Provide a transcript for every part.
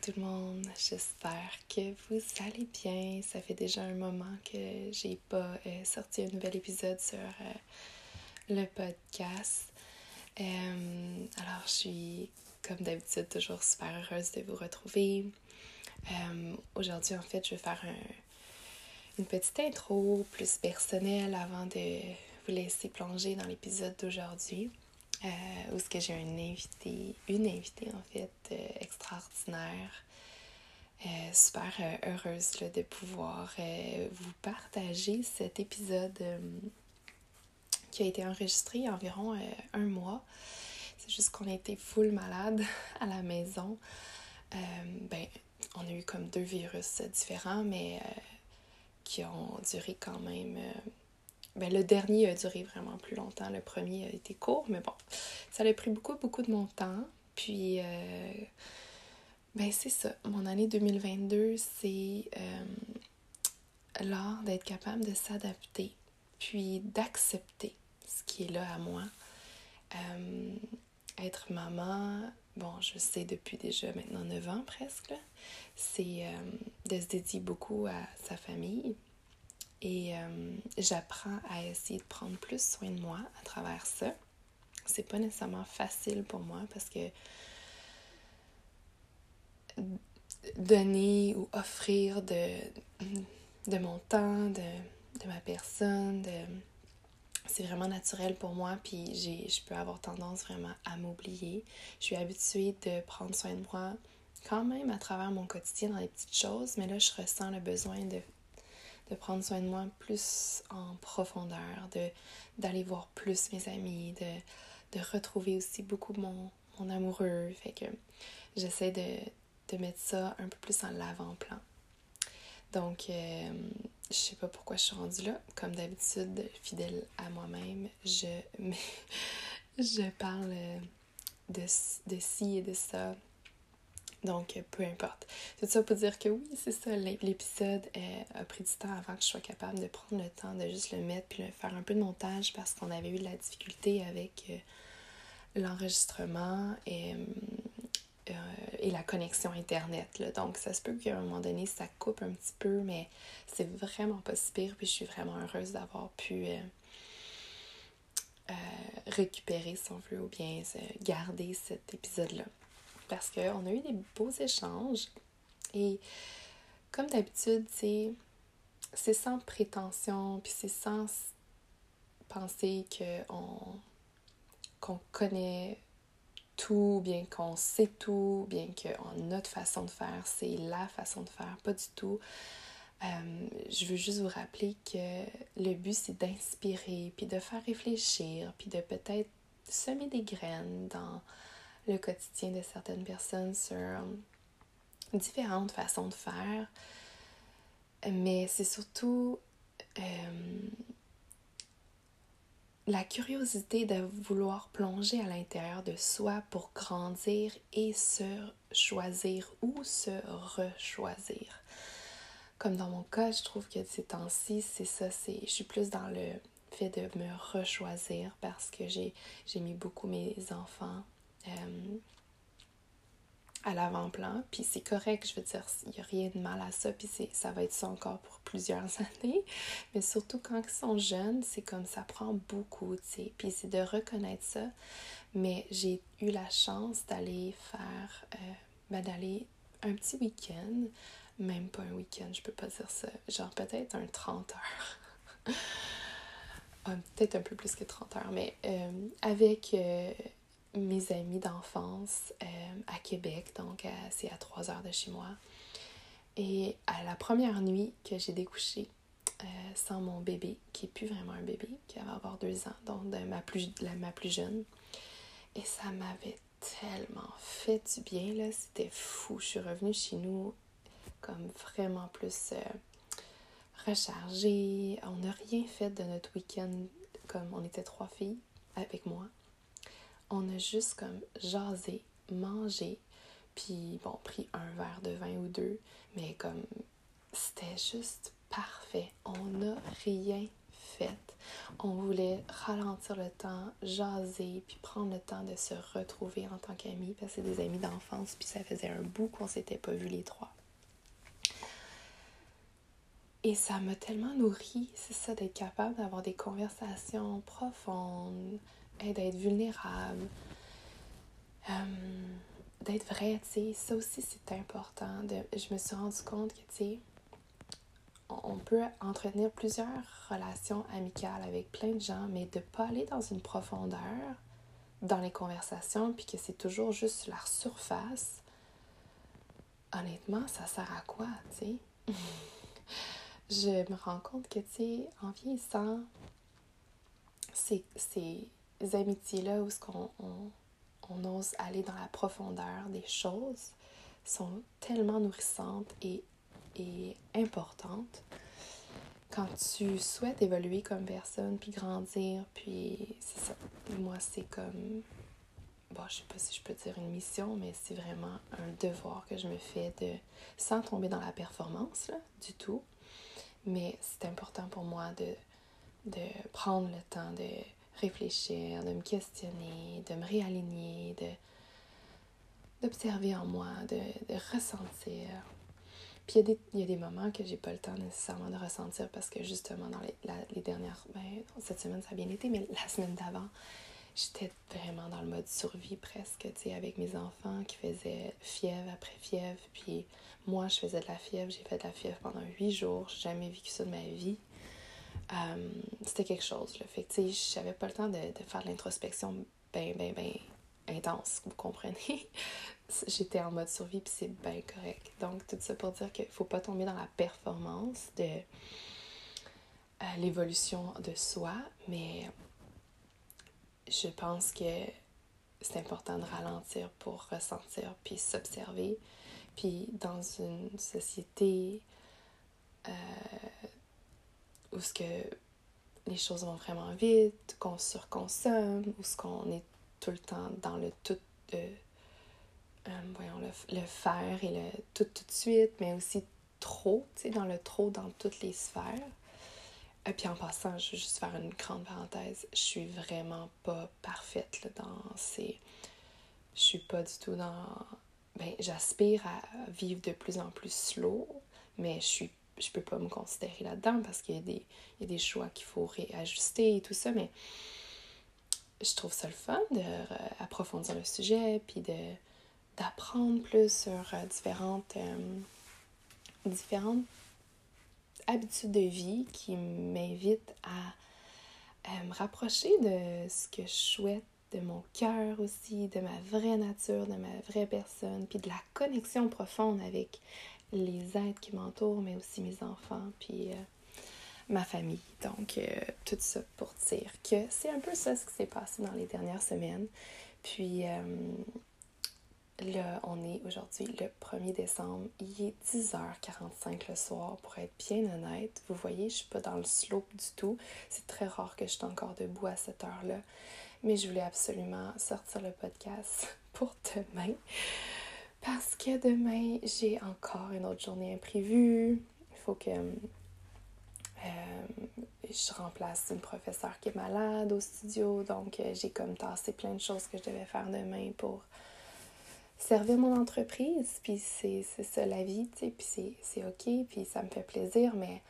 Tout le monde, j'espère que vous allez bien. Ça fait déjà un moment que j'ai pas euh, sorti un nouvel épisode sur euh, le podcast. Euh, alors je suis comme d'habitude toujours super heureuse de vous retrouver. Aujourd'hui en fait je vais faire une petite intro plus personnelle avant de vous laisser plonger dans l'épisode d'aujourd'hui. Euh, où ce que j'ai un invité, une invitée en fait euh, extraordinaire, euh, super heureuse de pouvoir vous partager cet épisode qui a été enregistré il y a environ un mois. C'est juste qu'on a été full malade à la maison. ben, on a eu comme deux virus différents, mais qui ont duré quand même ben, le dernier a duré vraiment plus longtemps. Le premier a été court, mais bon, ça a pris beaucoup, beaucoup de mon temps. Puis, euh, ben c'est ça. Mon année 2022, c'est euh, l'art d'être capable de s'adapter, puis d'accepter ce qui est là à moi. Euh, être maman, bon, je sais depuis déjà maintenant 9 ans presque, c'est de se dédier beaucoup à sa famille, et euh, j'apprends à essayer de prendre plus soin de moi à travers ça. C'est pas nécessairement facile pour moi parce que donner ou offrir de, de mon temps, de, de ma personne, c'est vraiment naturel pour moi, puis je peux avoir tendance vraiment à m'oublier. Je suis habituée de prendre soin de moi quand même à travers mon quotidien dans les petites choses, mais là, je ressens le besoin de de prendre soin de moi plus en profondeur, de d'aller voir plus mes amis, de, retrouver aussi beaucoup mon, amoureux. Fait que j'essaie de, de, mettre ça un peu plus en l'avant-plan. Donc, euh, je sais pas pourquoi je suis rendue là. Comme d'habitude, fidèle à moi-même, je, parle de, de ci et de ça donc, peu importe. Tout ça pour dire que oui, c'est ça, l'épisode euh, a pris du temps avant que je sois capable de prendre le temps de juste le mettre puis de faire un peu de montage parce qu'on avait eu de la difficulté avec euh, l'enregistrement et, euh, et, la connexion Internet. Là. Donc, ça se peut qu'à un moment donné, ça coupe un petit peu, mais c'est vraiment pas si pire. Puis, je suis vraiment heureuse d'avoir pu récupérer, si on veut, ou bien garder cet épisode-là parce qu'on a eu des beaux échanges et comme d'habitude, c'est sans prétention, puis c'est sans penser qu'on connaît tout, bien qu'on sait tout, bien que notre façon de faire, c'est la façon de faire, pas du tout. Euh, je veux juste vous rappeler que le but, c'est d'inspirer, puis de faire réfléchir, puis de peut-être semer des graines dans le quotidien de certaines personnes sur euh, différentes façons de faire. Mais c'est surtout euh, la curiosité de vouloir plonger à l'intérieur de soi pour grandir et se choisir ou se rechoisir. Comme dans mon cas, je trouve que ces temps-ci, c'est ça, c'est je suis plus dans le fait de me rechoisir parce que j'ai mis beaucoup mes enfants euh, à l'avant-plan. Puis c'est correct, je veux dire, il n'y a rien de mal à ça. Puis ça va être ça encore pour plusieurs années. Mais surtout quand ils sont jeunes, c'est comme ça prend beaucoup, tu sais. Puis c'est de reconnaître ça. Mais j'ai eu la chance d'aller faire, euh, ben, d'aller un petit week-end même pas un week-end, je peux pas dire ça. Genre peut-être un 30 heures. Ah, peut-être un peu plus que 30 heures, mais euh, avec mes amis d'enfance euh, à Québec, donc c'est à 3 heures de chez moi. Et à la première nuit que j'ai découché sans mon bébé, qui est plus vraiment un bébé, qui va avoir deux ans, donc de ma plus, ma plus jeune, et ça m'avait tellement fait du bien, là, c'était fou. Je suis revenue chez nous comme vraiment plus euh, rechargée. On n'a rien fait de notre week-end comme on était trois filles avec moi. On a juste comme jasé, mangé, puis bon, pris un verre de vin ou deux, mais comme c'était juste parfait. On n'a rien fait. On voulait ralentir le temps, jaser, puis prendre le temps de se retrouver en tant qu'amis, parce que c'est des amis d'enfance, puis ça faisait un bout qu'on s'était pas vus les trois. Et ça m'a tellement nourri, c'est ça, d'être capable d'avoir des conversations profondes, et d'être vulnérable, euh, d'être vrai, tu sais. Ça aussi, c'est important. De, je me suis rendu compte que, tu sais, on peut entretenir plusieurs relations amicales avec plein de gens, mais de ne pas aller dans une profondeur dans les conversations, puis que c'est toujours juste la surface, honnêtement, ça sert à quoi, tu sais? je me rends compte que, tu sais, en vieillissant, ces, ces amitiés-là où on, on, on ose aller dans la profondeur des choses sont tellement nourrissantes et est importante quand tu souhaites évoluer comme personne, puis grandir, puis c'est ça. Moi, c'est comme, bon, je sais pas si je peux dire une mission, mais c'est vraiment un devoir que je me fais de, sans tomber dans la performance, là, du tout. Mais c'est important pour moi de, de prendre le temps de réfléchir, de me questionner, de me réaligner, d'observer en moi, de, de ressentir, puis il y, a des, y a des moments que j'ai pas le temps nécessairement de ressentir parce que justement, dans les, les dernières. Ben, cette semaine, ça a bien été, mais la semaine d'avant, j'étais vraiment dans le mode survie presque, tu sais, avec mes enfants qui faisaient fièvre après fièvre. Puis moi, je faisais de la fièvre. J'ai fait de la fièvre pendant huit jours. J'ai jamais vécu ça de ma vie. Euh, c'était quelque chose. Le fait que, tu sais, j'avais pas le temps de, faire l'introspection ben, ben, ben intense, vous comprenez? J'étais en mode survie, puis c'est bien correct. Donc, tout ça pour dire qu'il faut pas tomber dans la performance de euh, l'évolution de soi, mais je pense que c'est important de ralentir pour ressentir, puis s'observer. Puis dans une société euh, où ce que les choses vont vraiment vite, qu'on surconsomme, où ce qu'on est tout le temps dans le tout de euh, voyons, le, le, faire et le tout tout de suite, mais aussi trop, tu sais, dans le trop dans toutes les sphères. Et puis en passant, je veux juste faire une grande parenthèse, je suis vraiment pas parfaite là, dans ces... Je suis pas du tout dans... Ben, j'aspire à vivre de plus en plus slow, mais je suis je peux pas me considérer là-dedans parce qu'il y, a des, il y a des choix qu'il faut réajuster et tout ça, mais je trouve ça le fun d'approfondir le sujet, puis d'apprendre plus sur euh, différentes, euh, différentes habitudes de vie qui m'invitent à me rapprocher de ce que je souhaite, de mon cœur aussi, de ma vraie nature, de ma vraie personne, puis de la connexion profonde avec les êtres qui m'entourent, mais aussi mes enfants, puis euh, ma famille. Donc, tout ça pour dire que c'est un peu ça ce qui s'est passé dans les dernières semaines. Puis, Là, on est aujourd'hui le 1er décembre. Il est 10h45 le soir, pour être bien honnête. Vous voyez, je suis pas dans le slope du tout. C'est très rare que je sois encore debout à cette heure-là. Mais je voulais absolument sortir le podcast pour demain. Parce que demain, j'ai encore une autre journée imprévue. Il faut que euh, je remplace une professeure qui est malade au studio. Donc, euh, j'ai comme tassé plein de choses que je devais faire demain pour servir mon entreprise, puis c'est ça la vie, tu sais, puis c'est OK, puis ça me fait plaisir, mais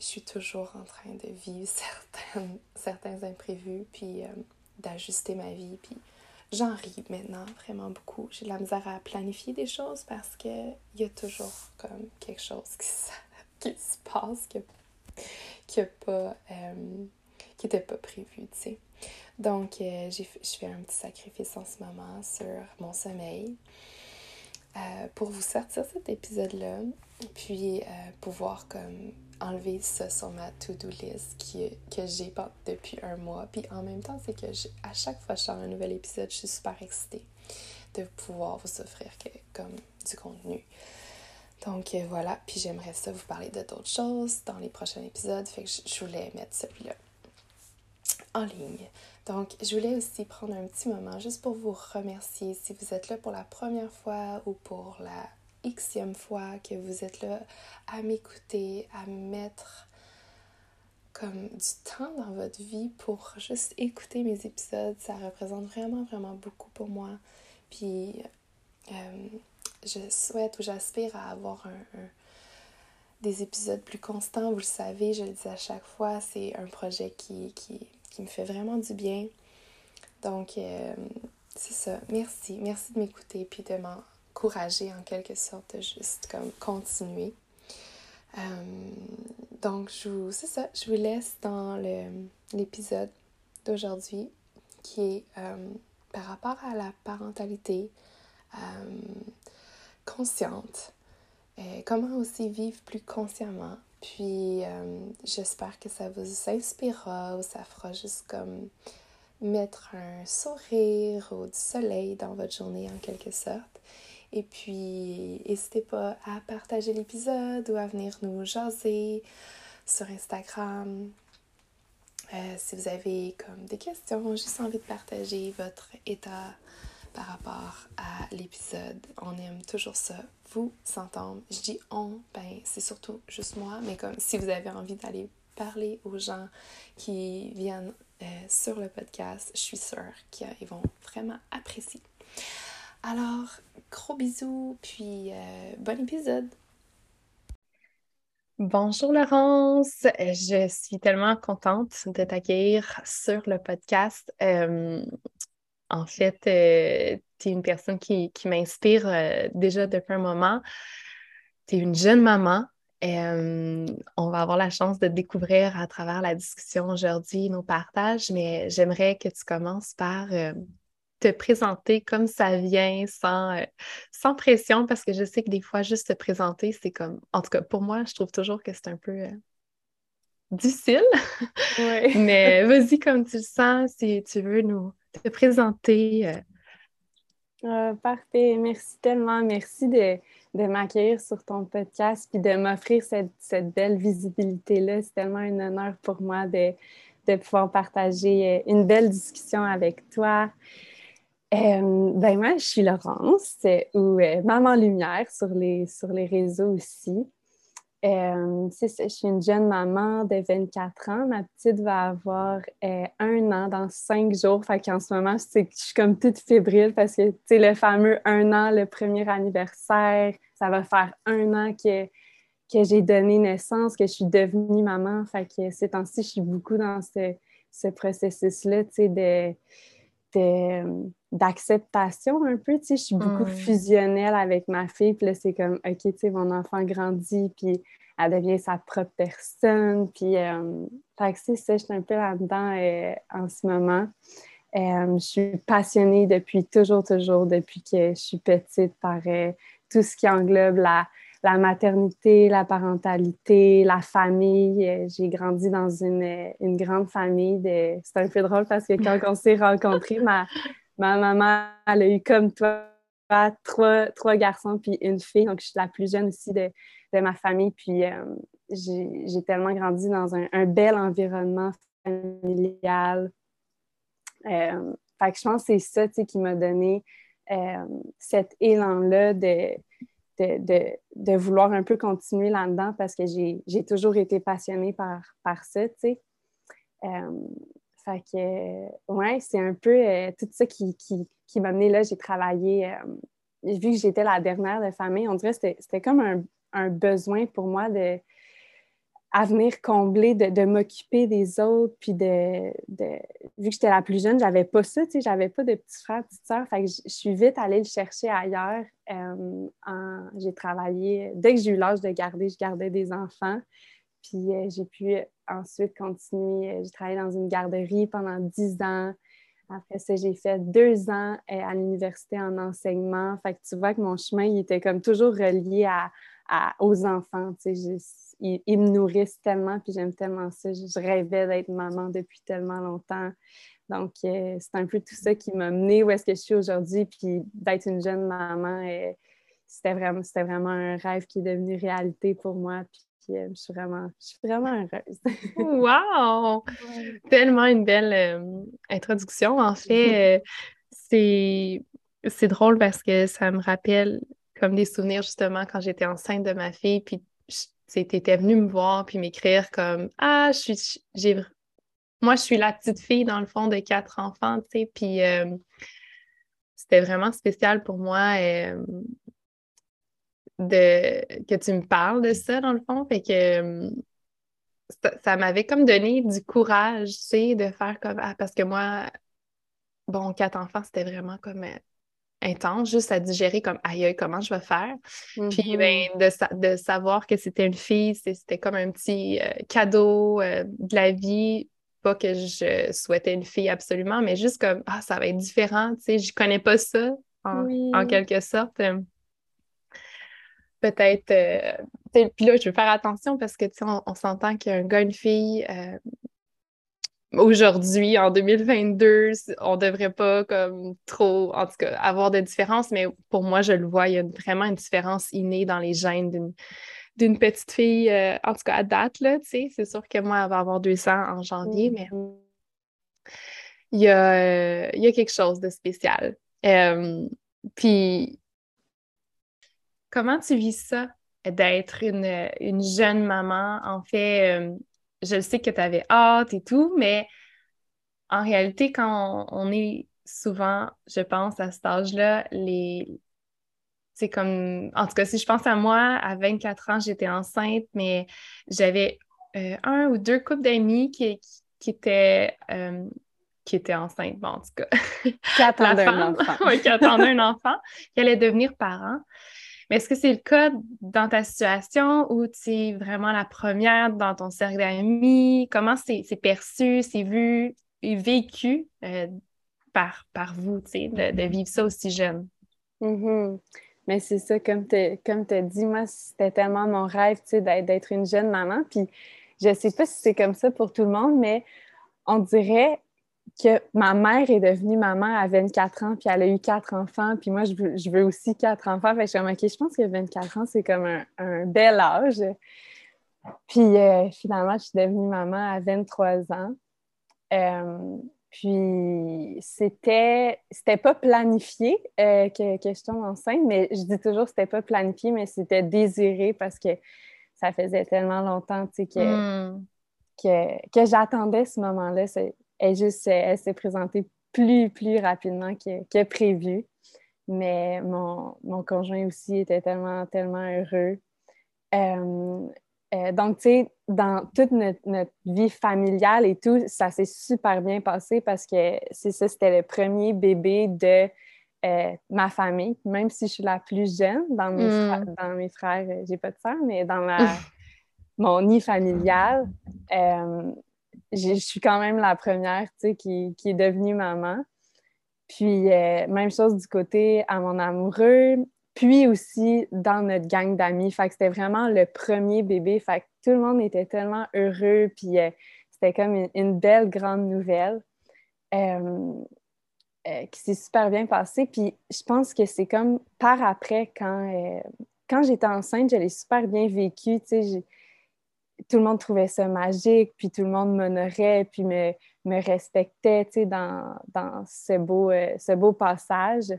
je suis toujours en train de vivre certaines, certains imprévus, puis euh, d'ajuster ma vie, puis j'en ris maintenant vraiment beaucoup. J'ai de la misère à planifier des choses parce qu'il y a toujours comme quelque chose qui, qui se passe qui n'a pas, euh, qui n'était pas prévu, tu sais. Donc, euh, je fais un petit sacrifice en ce moment sur mon sommeil euh, pour vous sortir cet épisode-là, puis pouvoir comme enlever ça sur ma to-do list que j'ai depuis un mois. Puis en même temps, c'est que à chaque fois que je sors un nouvel épisode, je suis super excitée de pouvoir vous offrir comme du contenu. Donc euh, voilà, puis j'aimerais ça vous parler de d'autres choses dans les prochains épisodes, fait que je voulais mettre celui-là en ligne. Donc, je voulais aussi prendre un petit moment juste pour vous remercier si vous êtes là pour la première fois ou pour la xème fois que vous êtes là à m'écouter, à mettre comme du temps dans votre vie pour juste écouter mes épisodes. Ça représente vraiment, vraiment beaucoup pour moi. Puis, euh, je souhaite ou j'aspire à avoir un, des épisodes plus constants. Vous le savez, je le dis à chaque fois, c'est un projet qui, qui, qui, me fait vraiment du bien. Donc, euh, c'est ça. Merci. Merci de m'écouter puis de m'encourager en quelque sorte, juste comme continuer. Euh, donc, je c'est ça. Je vous laisse dans l'épisode d'aujourd'hui qui est euh, par rapport à la parentalité consciente. et comment aussi vivre plus consciemment. Puis euh, j'espère que ça vous inspirera ou ça fera juste comme mettre un sourire ou du soleil dans votre journée en quelque sorte. Et puis, n'hésitez pas à partager l'épisode ou à venir nous jaser sur Instagram. Euh, si vous avez comme des questions, juste envie de partager votre état par rapport à l'épisode. On aime toujours ça, vous s'entendre. Je dis on, ben c'est surtout juste moi, mais comme si vous avez envie d'aller parler aux gens qui viennent euh, sur le podcast, je suis sûre qu'ils vont vraiment apprécier. Alors, gros bisous, puis euh, bon épisode! Bonjour Laurence, je suis tellement contente de t'accueillir sur le podcast. Euh, en fait, euh, tu es une personne qui, m'inspire euh, déjà depuis un moment. Tu es une jeune maman. On va avoir la chance de découvrir à travers la discussion aujourd'hui nos partages, mais j'aimerais que tu commences par te présenter comme ça vient, sans, sans pression, parce que je sais que des fois, juste te présenter, c'est comme, en tout cas, pour moi, je trouve toujours que c'est un peu difficile. mais vas-y comme tu le sens, si tu veux nous, te présenter. Euh. Parfait. Merci tellement. Merci de, m'accueillir sur ton podcast puis de m'offrir cette, belle visibilité-là. C'est tellement un honneur pour moi de, pouvoir partager euh, une belle discussion avec toi. Euh, ben moi, je suis Laurence, ou Maman Lumière sur les, sur les réseaux aussi. Euh, je suis une jeune maman de 24 ans. Ma petite va avoir euh, un an dans cinq jours. Fait qu'en ce moment, je suis comme toute fébrile parce que, tu le fameux un an, le premier anniversaire, ça va faire un an que, que j'ai donné naissance, que je suis devenue maman. Fait que ces temps-ci, je suis beaucoup dans ce, processus-là, tu sais, de, d'acceptation un peu, tu sais, je suis beaucoup mmh. fusionnelle avec ma fille, puis là, c'est comme, OK, tu sais, mon enfant grandit, puis elle devient sa propre personne, puis, euh, fait que c'est ça, je suis un peu là-dedans euh, en ce moment. Euh, je suis passionnée depuis toujours, toujours, depuis que je suis petite, par tout ce qui englobe la, la maternité, la parentalité, la famille. Euh, j'ai grandi dans une, une grande famille. De... C'est un peu drôle parce que quand on s'est rencontrés, ma, ma maman, elle a eu comme toi trois, trois garçons puis une fille. Donc, je suis la plus jeune aussi de, de ma famille. Puis, euh, j'ai tellement grandi dans un, bel environnement familial. Euh, fait que je pense que c'est ça qui m'a donné cet élan-là de de, de, vouloir un peu continuer là-dedans parce que j'ai toujours été passionnée par, par ça. Euh, fait que, ouais, c'est un peu euh, tout ça qui, qui, qui m'a amené là. J'ai travaillé, euh, vu que j'étais la dernière de famille, on dirait que c'était comme un, un, besoin pour moi de. à venir combler, de, m'occuper des autres, puis de, vu que j'étais la plus jeune, j'avais pas ça, tu sais, j'avais pas de petits frères, petites sœurs, fait que je, suis vite allée le chercher ailleurs. Euh, j'ai travaillé, dès que j'ai eu l'âge de garder, je gardais des enfants, puis euh, j'ai pu ensuite continuer, j'ai travaillé dans une garderie pendant dix ans, après ça, j'ai fait deux ans euh, à l'université en enseignement. Fait que tu vois que mon chemin, il était comme toujours relié à, aux enfants. Tu sais, ils, me nourrissent tellement, puis j'aime tellement ça. Je, rêvais d'être maman depuis tellement longtemps. Donc, euh, c'est un peu tout ça qui m'a mené où est-ce que je suis aujourd'hui, puis d'être une jeune maman, euh, c'était vraiment, vraiment un rêve qui est devenu réalité pour moi. Puis, euh, je, suis vraiment, je suis vraiment heureuse. wow! Tellement une belle introduction. En fait, c'est drôle parce que ça me rappelle comme des souvenirs justement quand j'étais enceinte de ma fille, puis étais venu me voir puis m'écrire comme Ah, je suis j'ai moi je suis la petite fille dans le fond de quatre enfants, tu sais, puis euh, c'était vraiment spécial pour moi euh, de que tu me parles de ça dans le fond, fait que euh, ça, m'avait comme donné du courage, tu sais, de faire comme ah, parce que moi bon, quatre enfants, c'était vraiment comme intense, juste à digérer comme aïe, comment je vais faire? Puis ben, mm-hmm. de, savoir que c'était une fille, c'était comme un petit euh, cadeau euh, de la vie. Pas que je souhaitais une fille absolument, mais juste comme ah, ça va être différent, tu sais, je connais pas ça en, quelque sorte. Peut-être. Euh, puis là, je veux faire attention parce que, tu sais, on, s'entend qu'un gars, une fille, aujourd'hui, en 2022, on devrait pas comme trop, en tout cas, avoir de différence, mais pour moi, je le vois, il y a vraiment une différence innée dans les gènes d'une petite fille, euh, en tout cas à date, là, tu sais, c'est sûr que moi, elle va avoir deux ans en janvier, mais mm-hmm. il y a, il y a quelque chose de spécial. Euh, puis, comment tu vis ça, d'être une, une, jeune maman? En fait, euh, je sais que tu avais hâte et tout, mais en réalité, quand on, est souvent, je pense, à cet âge-là, les. C'est comme. En tout cas, si je pense à moi, à 24 ans, j'étais enceinte, mais j'avais euh, un ou deux couples d'amis qui, qui, étaient. Euh, qui étaient enceintes, bon, en tout cas. Qui attendaient un enfant. oui, qui attendaient un enfant, qui allait devenir parent. Est-ce que c'est le cas dans ta situation où tu es vraiment la première dans ton cercle d'amis? Comment c'est perçu, c'est vu et vécu euh, par, par vous, de, vivre ça aussi jeune? Mm-hmm. Mais c'est ça, comme tu as dit, moi, c'était tellement mon rêve, tu d'être une jeune maman. Puis je sais pas si c'est comme ça pour tout le monde, mais on dirait que ma mère est devenue maman à 24 ans, puis elle a eu quatre enfants, puis moi, je veux, je veux aussi quatre enfants. Fait que je suis comme, OK, je pense que 24 ans, c'est comme un, bel âge. Puis euh, finalement, je suis devenue maman à 23 ans. Euh, puis c'était c'était pas planifié euh, que, que, je tombe enceinte, mais je dis toujours c'était pas planifié, mais c'était désiré parce que ça faisait tellement longtemps que, hmm. que, que j'attendais ce moment-là elle, juste, elle s'est présentée plus, plus rapidement que, prévu. Mais mon, conjoint aussi était tellement, tellement heureux. Euh, euh, donc, tu sais, dans toute notre, vie familiale et tout, ça s'est super bien passé parce que c'est ça, c'était le premier bébé de euh, ma famille, même si je suis la plus jeune dans mes, hmm. frères, dans mes frères, j'ai pas de soeur, mais dans ma, mon nid familial, je suis quand même la première qui, qui est devenue maman. Puis, euh, même chose du côté à mon amoureux, puis aussi dans notre gang d'amis. Fait que c'était vraiment le premier bébé. Fait que tout le monde était tellement heureux. Puis, euh, c'était comme une, belle grande nouvelle euh, qui s'est super bien passée. Puis, je pense que c'est comme par après, quand, quand j'étais enceinte, je l'ai super bien vécu. Tu sais, tout le monde trouvait ça magique, puis tout le monde m'honorait, puis me, me respectait, dans, dans ce, beau, euh, ce beau passage.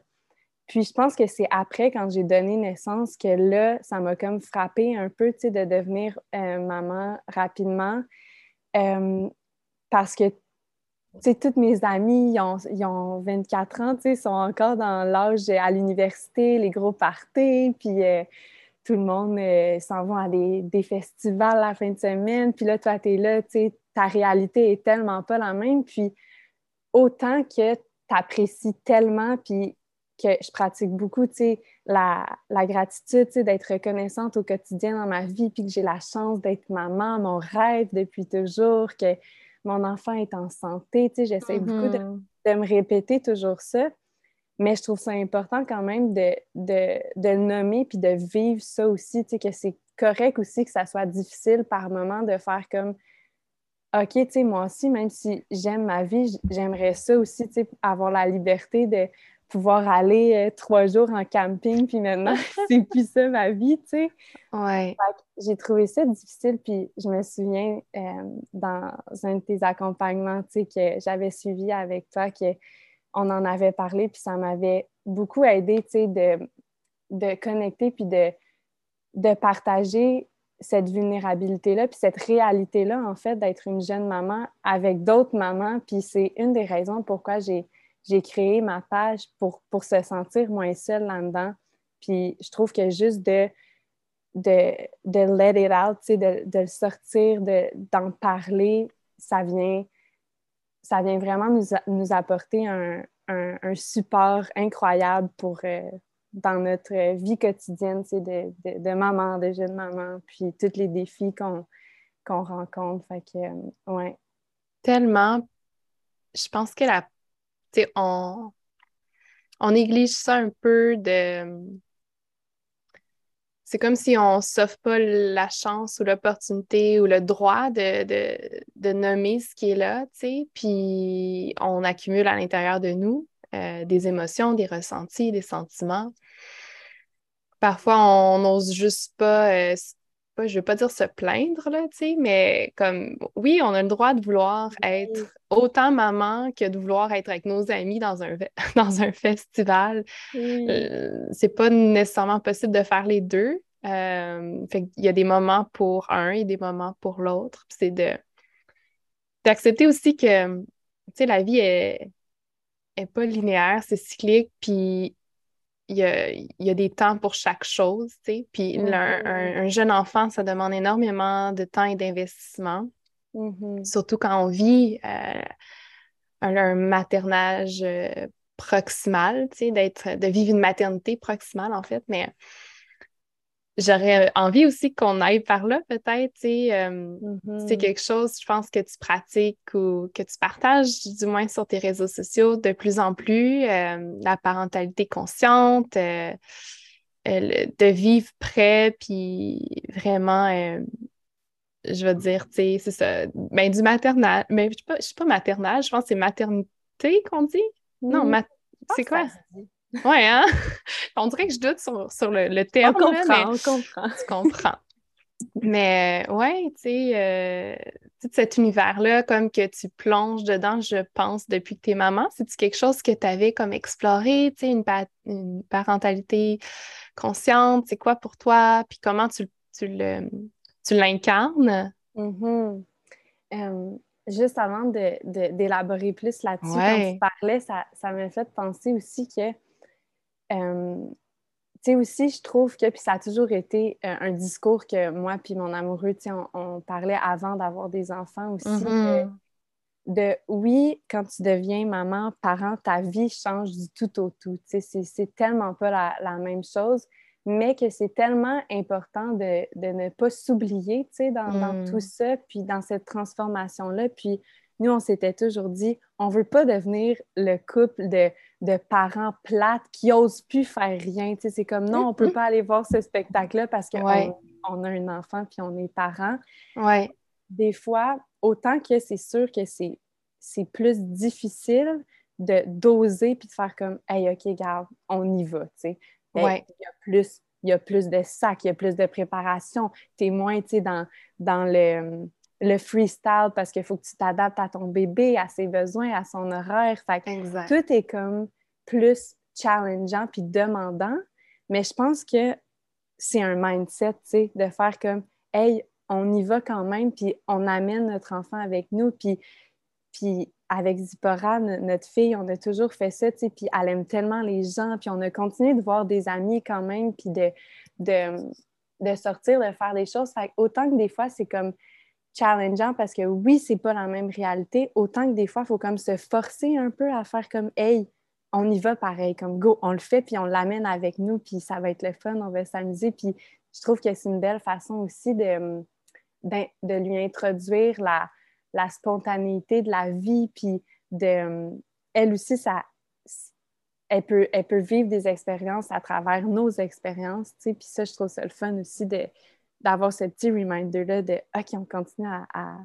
Puis je pense que c'est après, quand j'ai donné naissance, que là, ça m'a comme frappé un peu, de devenir euh, maman rapidement. Euh, parce que, toutes mes amies, ils ont, ils ont 24 ans, tu sont encore dans l'âge à l'université, les gros parties, puis tout le monde euh, s'en va à des, festivals la fin de semaine, puis là, toi, tu es là, tu sais, ta réalité est tellement pas la même, puis autant que tu apprécies tellement, puis que je pratique beaucoup, tu sais, la, la gratitude, tu sais, d'être reconnaissante au quotidien dans ma vie, puis que j'ai la chance d'être maman, mon rêve depuis toujours, que mon enfant est en santé, tu sais, j'essaie beaucoup de, mm-hmm. de, me répéter toujours ça. Mais je trouve ça important quand même de, de, de le nommer puis de vivre ça aussi, tu sais, que c'est correct aussi que ça soit difficile par moment de faire comme OK, tu sais, moi aussi, même si j'aime ma vie, j'aimerais ça aussi, tu sais, avoir la liberté de pouvoir aller euh, trois jours en camping, puis maintenant, c'est plus ça ma vie, tu sais. Ouais. J'ai trouvé ça difficile, puis je me souviens euh, dans un de tes accompagnements, tu sais, que j'avais suivi avec toi, qu'on en avait parlé, puis ça m'avait beaucoup aidé, tu sais, de, de connecter, puis de, de partager cette vulnérabilité-là, puis cette réalité-là, en fait, d'être une jeune maman avec d'autres mamans. Puis c'est une des raisons pourquoi j'ai, j'ai créé ma page pour, pour se sentir moins seule là-dedans. Puis je trouve que juste de, de, de let it out, de, de le sortir, de, d'en parler, ça vient, ça vient vraiment nous, nous apporter un, un, support incroyable pour, euh, dans notre vie quotidienne, de, de, de, maman, de jeune maman, puis tous les défis qu'on rencontre. Fait que, euh, ouais. Tellement. Je pense que la. on, on néglige ça un peu de. C'est comme si on s'offre pas la chance ou l'opportunité ou le droit de, de, de, nommer ce qui est là, tu sais, puis on accumule à l'intérieur de nous euh, des émotions, des ressentis, des sentiments. Parfois, on n'ose juste pas, euh, pas, je veux pas dire se plaindre, là, tu sais, mais comme, oui, on a le droit de vouloir être autant maman que de vouloir être avec nos amis dans un, dans un festival. Euh, c'est pas nécessairement possible de faire les deux. Euh, fait il y a des moments pour un et des moments pour l'autre. C'est de d'accepter aussi que, tu sais, la vie est, est pas linéaire, c'est cyclique, puis il y a, des temps pour chaque chose, tu sais. Puis mm-hmm. un, jeune enfant, ça demande énormément de temps et d'investissement. Mm-hmm. Surtout quand on vit euh, un, maternage euh, proximal, tu sais, d'être, de vivre une maternité proximale, en fait. Mais J'aurais envie aussi qu'on aille par là, peut-être. Euh, C'est mm-hmm. quelque chose, je pense, que tu pratiques ou que tu partages, du moins sur tes réseaux sociaux, de plus en plus. Euh, la parentalité consciente, euh, de vivre près, puis vraiment, je veux dire, tu sais, c'est ça. Ben, du maternal. Mais je ne suis, pas maternelle, je pense que c'est maternité qu'on dit? Non, mm-hmm. c'est quoi? Ouais, hein? On dirait que je doute sur, sur le, le, terme. On comprend, on comprend. Tu comprends. Mais ouais, tu sais, euh, tout cet univers-là, comme que tu plonges dedans, je pense, depuis que tu es maman, c'est-tu quelque chose que tu avais comme exploré, tu sais, une, une, parentalité consciente, c'est quoi pour toi, puis comment tu, tu l'incarnes? Mm-hmm. juste avant d'élaborer plus là-dessus, quand tu parlais, ça, ça m'a fait penser aussi que euh, tu sais, aussi, je trouve que, puis ça a toujours été euh, un discours que moi puis mon amoureux, tu sais, on, parlait avant d'avoir des enfants aussi. Mm-hmm. de, oui, quand tu deviens maman, parent, ta vie change du tout au tout. Tu sais, c'est tellement pas la, même chose, mais que c'est tellement important de, de ne pas s'oublier, tu sais, dans, dans, mm. tout ça, puis dans cette transformation-là. Puis nous, on s'était toujours dit, on veut pas devenir le couple de, de parents plates qui osent plus faire rien. c'est comme, non, on peut mm-hmm. pas aller voir ce spectacle-là parce qu'on on a un enfant puis on est parent. Ouais. Des fois, autant que c'est sûr que c'est, c'est plus difficile de d'oser puis de faire comme, hey, OK, garde, on y va, tu sais. Ouais. Il y a plus il y a plus de sacs, il y a plus de préparation. Tu es moins, tu sais, dans, dans le le freestyle parce qu'il faut que tu t'adaptes à ton bébé, à ses besoins, à son horaire. Fait tout est comme plus challengeant puis demandant. Mais je pense que c'est un mindset, tu sais, de faire comme Hey, on y va quand même, puis on amène notre enfant avec nous. Puis, puis avec Zipporah, notre fille, on a toujours fait ça, tu sais, puis elle aime tellement les gens, puis on a continué de voir des amis quand même, puis de, de de sortir, de faire des choses. Fait autant que des fois, c'est comme challengeant parce que oui, c'est pas la même réalité, autant que des fois, il faut comme se forcer un peu à faire comme Hey, on y va pareil, comme go, on le fait, puis on l'amène avec nous, puis ça va être le fun, on va s'amuser. Puis je trouve que c'est une belle façon aussi de, ben, lui introduire la, spontanéité de la vie, puis de, elle aussi, ça, elle peut, vivre des expériences à travers nos expériences, tu sais, puis ça, je trouve ça le fun aussi d'avoir ce petit reminder-là de OK, on continue à,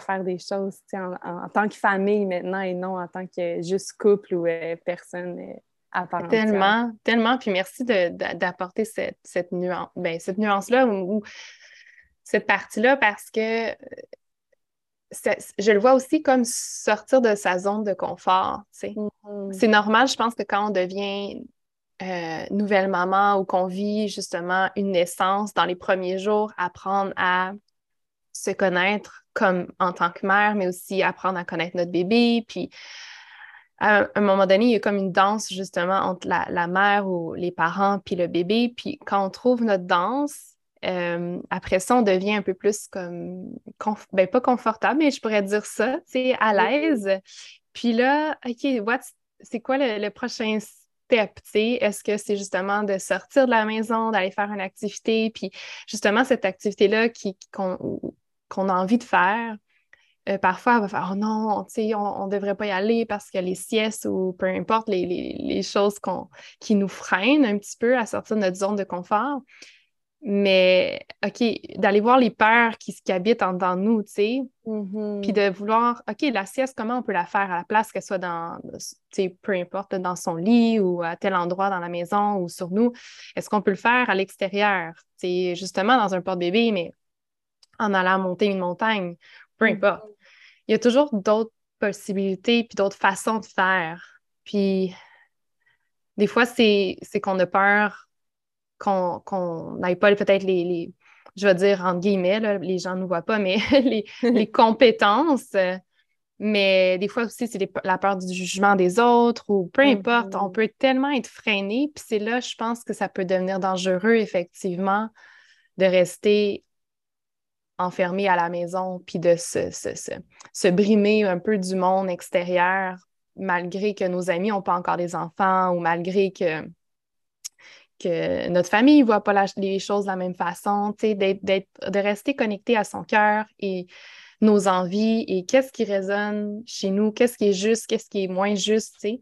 faire des choses en, en, tant que famille maintenant et non en tant que juste couple ou euh, personne euh, à part Tellement, tellement. Puis merci d'apporter cette, cette, nuance, ben, cette nuance-là ou, cette partie-là parce que je le vois aussi comme sortir de sa zone de confort. Mm-hmm. C'est normal, je pense que quand on devient euh, nouvelle maman ou qu'on vit justement une naissance dans les premiers jours, apprendre à se connaître comme en tant que mère, mais aussi apprendre à connaître notre bébé. Puis à un moment donné, il y a comme une danse justement entre la, mère ou les parents puis le bébé. Puis quand on trouve notre danse, euh, après ça, on devient un peu plus comme, ben pas confortable, mais je pourrais dire ça, tu sais, à l'aise. Puis là, OK, c'est quoi le, prochain step, tu sais? Est-ce que c'est justement de sortir de la maison, d'aller faire une activité, puis justement cette activité-là qu'on a envie de faire, euh, parfois, on va faire Oh non, tu sais, on ne devrait pas y aller parce que les siestes ou peu importe les, les choses qui nous freinent un petit peu à sortir de notre zone de confort. Mais, OK, d'aller voir les peurs qui, qui habitent en nous, tu sais, mm-hmm. puis de vouloir, OK, la sieste, comment on peut la faire à la place qu'elle soit dans, tu sais, peu importe, dans son lit ou à tel endroit dans la maison ou sur nous. Est-ce qu'on peut le faire à l'extérieur? Tu sais, justement dans un porte-bébé, mais en allant monter une montagne, peu mm-hmm. importe. Il y a toujours d'autres possibilités puis d'autres façons de faire. Puis, des fois, c'est qu'on a peur qu'on n'aille pas peut-être les, je vais dire entre guillemets, les gens ne nous voient pas, mais les, compétences. Mais des fois aussi, c'est la peur du jugement des autres ou peu importe, on mm-hmm. peut tellement être freiné. Puis c'est là, je pense que ça peut devenir dangereux, effectivement, de rester enfermé à la maison puis de se, se, brimer un peu du monde extérieur malgré que nos amis n'ont pas encore des enfants ou malgré que que notre famille ne voit pas les choses de la même façon, de rester connecté à son cœur et nos envies et qu'est-ce qui résonne chez nous, qu'est-ce qui est juste, qu'est-ce qui est moins juste, tu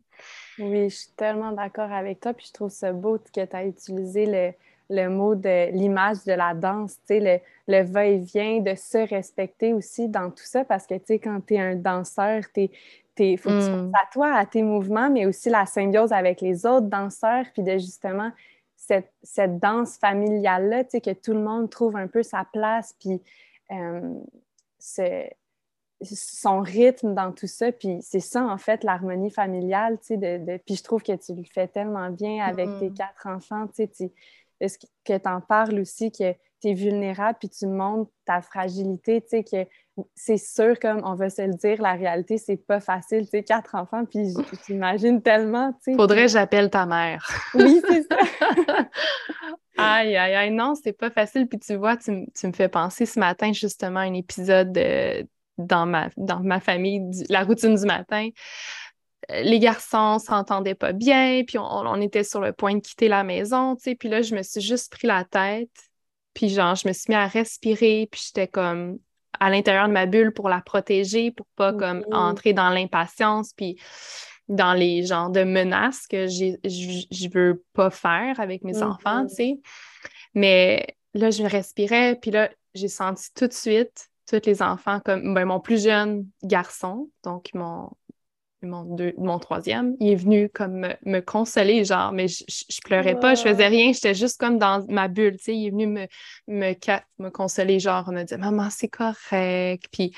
Oui, je suis tellement d'accord avec toi, puis je trouve ça beau que tu as utilisé le, mot de l'image de la danse, tu le, le va-et-vient, de se respecter aussi dans tout ça, parce que, tu sais, quand tu es un danseur, tu il faut que tu penses mm. à toi, à tes mouvements, mais aussi la symbiose avec les autres danseurs, puis de justement cette, danse familiale-là, tu sais, que tout le monde trouve un peu sa place, puis euh, son rythme dans tout ça. Puis c'est ça, en fait, l'harmonie familiale, tu sais, de, puis je trouve que tu le fais tellement bien avec tes mm-hmm. quatre enfants, tu sais, est-ce que tu en parles aussi, que tu es vulnérable, puis tu montres ta fragilité, tu sais, que c'est sûr, comme on va se le dire, la réalité, c'est pas facile, tu sais, quatre enfants, puis j'imagine tellement, tu sais. Faudrait que j'appelle ta mère. Oui, c'est ça. aïe, aïe, aïe, non, c'est pas facile, puis tu vois, tu, me fais penser ce matin, justement, à un épisode dans, ma, dans ma famille, la routine du matin les garçons s'entendaient pas bien, puis on, était sur le point de quitter la maison, tu sais, puis là, je me suis juste pris la tête, puis genre, je me suis mis à respirer, puis j'étais comme à l'intérieur de ma bulle pour la protéger, pour pas comme entrer dans l'impatience, puis dans les genres de menaces que je veux pas faire avec mes enfants, tu sais. Mais là, je respirais, puis là, j'ai senti tout de suite tous les enfants comme ben, mon plus jeune garçon, donc mon, mon, mon troisième, il est venu comme me, consoler, genre, mais je, je, pleurais pas, je faisais rien, j'étais juste comme dans ma bulle, tu sais, il est venu me, me, me consoler, genre, on me dit, maman, c'est correct, puis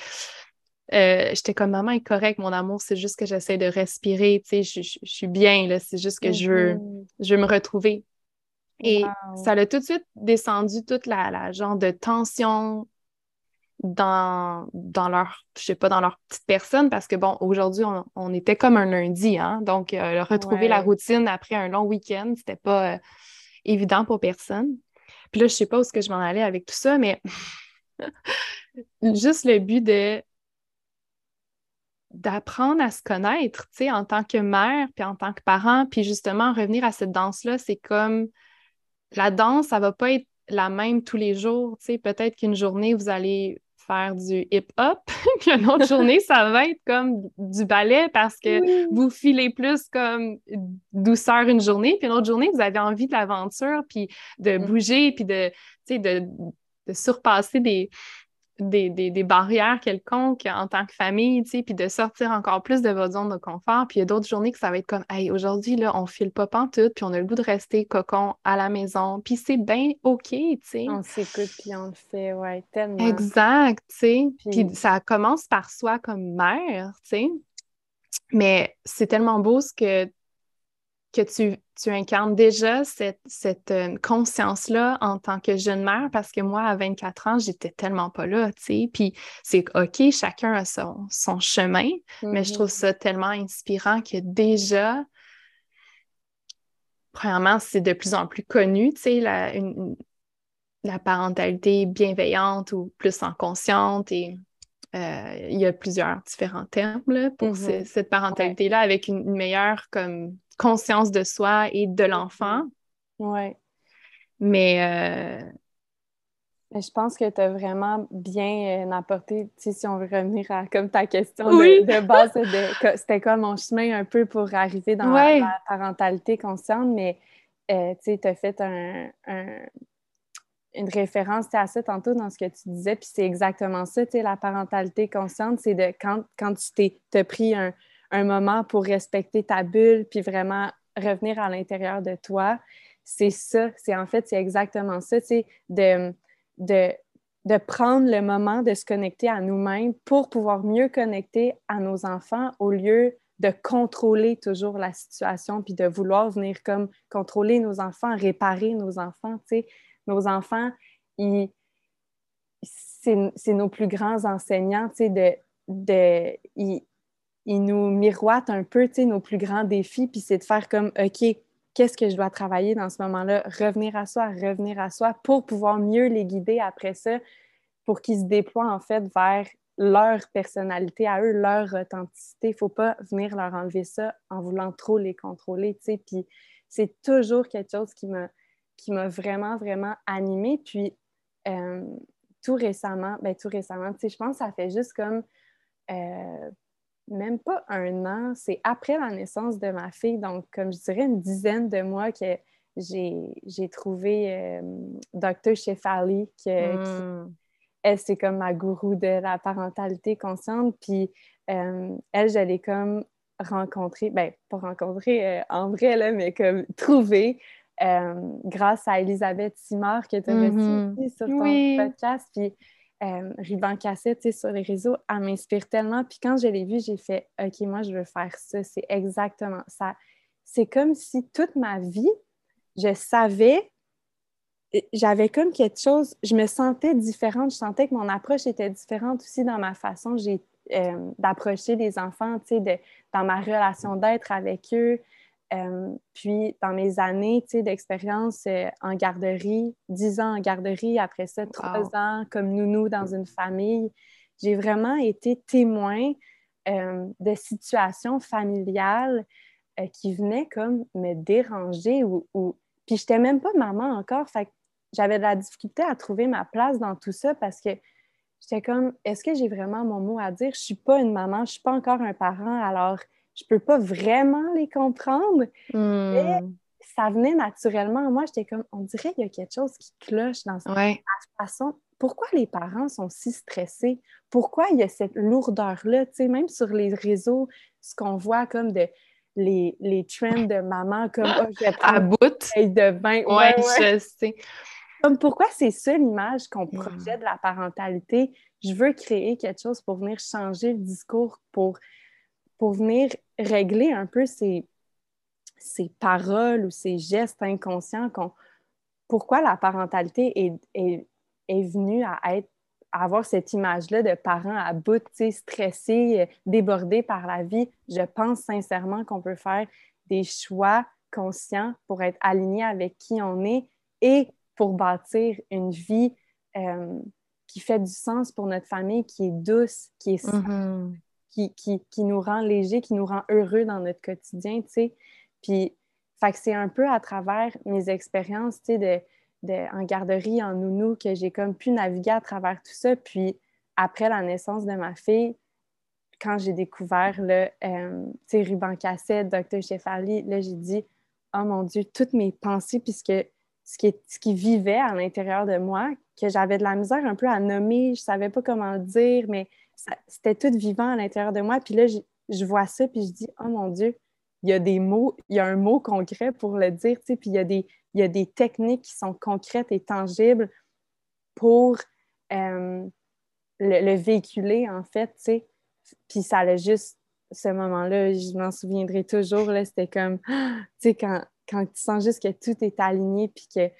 euh, j'étais comme, maman est correct, mon amour, c'est juste que j'essaie de respirer, tu sais, je, suis bien, là, c'est juste que je, veux, mm-hmm. je veux me retrouver. Et ça l'a tout de suite descendu toute la, la genre de tension dans, dans leur, je sais pas, dans leur petite personne parce que bon, aujourd'hui, on, était comme un lundi, hein? Donc, euh, retrouver la routine après un long week-end, c'était pas euh, évident pour personne. Puis là, je sais pas où est-ce que je m'en allais avec tout ça, mais juste le but de d'apprendre à se connaître, tu sais, en tant que mère, puis en tant que parent, puis justement, revenir à cette danse-là, c'est comme la danse, ça va pas être la même tous les jours, tu sais, peut-être qu'une journée, vous allez faire du hip-hop, puis une autre journée, ça va être comme du ballet parce que vous filez plus comme douceur une journée, puis une autre journée, vous avez envie de l'aventure, puis de mm. bouger, puis de, de, de surpasser des, des, barrières quelconques en tant que famille, tu sais, puis de sortir encore plus de votre zone de confort. Puis il y a d'autres journées que ça va être comme, hey, aujourd'hui, là, on file pas pantoute, puis on a le goût de rester cocon à la maison. Puis c'est bien OK, tu sais. On s'écoute, puis on le fait, ouais, tellement. Exact, tu sais. Puis... ça commence par soi comme mère, tu sais. Mais c'est tellement beau ce que que tu, tu incarnes déjà cette, cette euh, conscience-là en tant que jeune mère, parce que moi, à 24 ans, j'étais tellement pas là, tu sais. Puis c'est OK, chacun a son, son chemin, mais je trouve mm-hmm. ça tellement inspirant que déjà, premièrement, c'est de plus en plus connu, tu sais, la, la parentalité bienveillante ou plus en consciente et euh, il y a plusieurs différents termes là, pour mm-hmm. cette parentalité-là avec une, meilleure comme conscience de soi et de l'enfant. Oui. Mais, euh, je pense que tu as vraiment bien euh, apporté, si on veut revenir à comme ta question de, base, c'était quoi mon chemin un peu pour arriver dans la, parentalité consciente, mais euh, tu as fait un, une référence à ça tantôt dans ce que tu disais, puis c'est exactement ça, la parentalité consciente, c'est de quand, quand tu t'es pris un, un moment pour respecter ta bulle, puis vraiment revenir à l'intérieur de toi. C'est ça, c'est en fait, c'est exactement ça, sais, de, de, de prendre le moment de se connecter à nous-mêmes pour pouvoir mieux connecter à nos enfants au lieu de contrôler toujours la situation, puis de vouloir venir comme contrôler nos enfants, réparer nos enfants, tu sais. Nos enfants, ils, c'est nos plus grands enseignants, tu sais, de, de, ils nous miroitent un peu, nos plus grands défis, puis c'est de faire comme, OK, qu'est-ce que je dois travailler dans ce moment-là? Revenir à soi, revenir à soi pour pouvoir mieux les guider après ça, pour qu'ils se déploient en fait vers leur personnalité à eux, leur authenticité. Il ne faut pas venir leur enlever ça en voulant trop les contrôler. Puis c'est toujours quelque chose qui m'a, qui m'a vraiment, vraiment animée. Puis euh, tout récemment, ben tout récemment, je pense que ça fait juste comme euh, même pas un an, c'est après la naissance de ma fille, donc comme je dirais une dizaine de mois que j'ai trouvé euh, Dr. Shefali, qui, hmm. elle, c'est comme ma gourou de la parentalité consciente, puis euh, elle, je l'ai comme rencontrée, ben pas rencontrée euh, en vrai, là, mais comme trouvée grâce à Elisabeth Simard que tu as mm sur ton podcast, puis euh, Ruban Cassette sur les réseaux, elle m'inspire tellement. Puis quand je l'ai vue, j'ai fait OK, moi, je veux faire ça. C'est exactement ça. C'est comme si toute ma vie, je savais, j'avais comme quelque chose, je me sentais différente. Je sentais que mon approche était différente aussi dans ma façon euh, d'approcher les enfants, sais, dans ma relation d'être avec eux. Euh, puis, dans mes années d'expérience euh, en garderie, dix ans en garderie, après ça, trois ans comme nounou dans une famille, j'ai vraiment été témoin euh, de situations familiales qui venaient comme me déranger ou, ou... puis j'étais même pas maman encore, fait j'avais de la difficulté à trouver ma place dans tout ça parce que j'étais comme, est-ce que j'ai vraiment mon mot à dire? Je suis pas une maman, je suis pas encore un parent, alors je peux pas vraiment les comprendre. Mais hmm. ça venait naturellement. Moi, j'étais comme, on dirait qu'il y a quelque chose qui cloche dans cette façon. Pourquoi les parents sont si stressés? Pourquoi il y a cette lourdeur-là? Tu sais, même sur les réseaux, ce qu'on voit comme de les, les trends de maman, comme oh, je à bout de bain. Ouais, je sais. Comme pourquoi c'est ça l'image qu'on hmm. projette de la parentalité? Je veux créer quelque chose pour venir changer le discours, pour pour venir régler un peu ces, ces paroles ou ces gestes inconscients pourquoi la parentalité est, est, est venue à être avoir cette image-là de parents à bout, stressés, débordés par la vie. Je pense sincèrement qu'on peut faire des choix conscients pour être alignés avec qui on est et pour bâtir une vie euh, qui fait du sens pour notre famille, qui est douce, qui est mm-hmm. Qui, qui, qui, nous rend léger, qui nous rend heureux dans notre quotidien, tu sais. Puis, fait que c'est un peu à travers mes expériences, tu sais, de, de, en garderie, en nounou, que j'ai comme pu naviguer à travers tout ça. Puis, après la naissance de ma fille, quand j'ai découvert le euh, ruban cassette, Dr. Shefali, là, j'ai dit, oh mon Dieu, toutes mes pensées, puisque ce qui, ce qui vivait à l'intérieur de moi, que j'avais de la misère un peu à nommer, je savais pas comment le dire, mais c'était tout vivant à l'intérieur de moi. Puis là, je, vois ça, puis je dis, oh mon Dieu, il y a des mots, il y a un mot concret pour le dire, tu sais, puis il y, a des, il y a des techniques qui sont concrètes et tangibles pour euh, le, véhiculer, en fait, tu sais. Puis ça allait juste, ce moment-là, je m'en souviendrai toujours, là, c'était comme, tu sais, quand, quand tu sens juste que tout est aligné, puis que,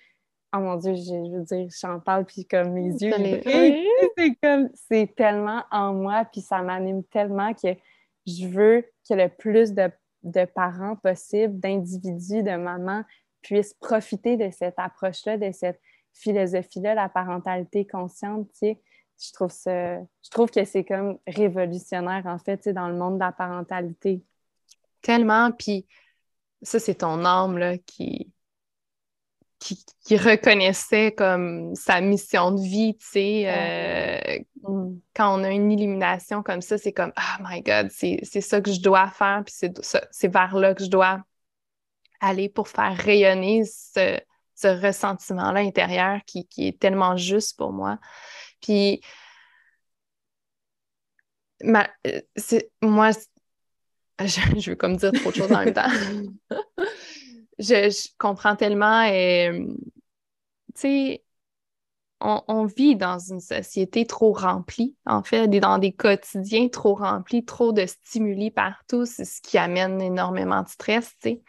oh mon Dieu, je, veux dire, j'en parle, puis comme mes yeux, c'est comme, c'est tellement en moi, puis ça m'anime tellement que je veux que le plus de, de parents possible, d'individus, de mamans, puissent profiter de cette approche-là, de cette philosophie-là, la parentalité consciente, tu sais. Je trouve ça, je trouve que c'est comme révolutionnaire en fait, dans le monde de la parentalité. Tellement, puis ça c'est ton âme là qui, qui, reconnaissait comme sa mission de vie, tu sais, euh, mm. quand on a une illumination comme ça, c'est comme oh my God, c'est ça que je dois faire, puis c'est vers là que je dois aller pour faire rayonner ce, ce ressentiment-là intérieur qui, qui, est tellement juste pour moi. Puis, ma, euh, moi, je, veux comme dire trop de choses en même temps. je, comprends tellement. Euh, tu sais, on, vit dans une société trop remplie, en fait, dans des quotidiens trop remplis, trop de stimuli partout. C'est ce qui amène énormément de stress, tu sais.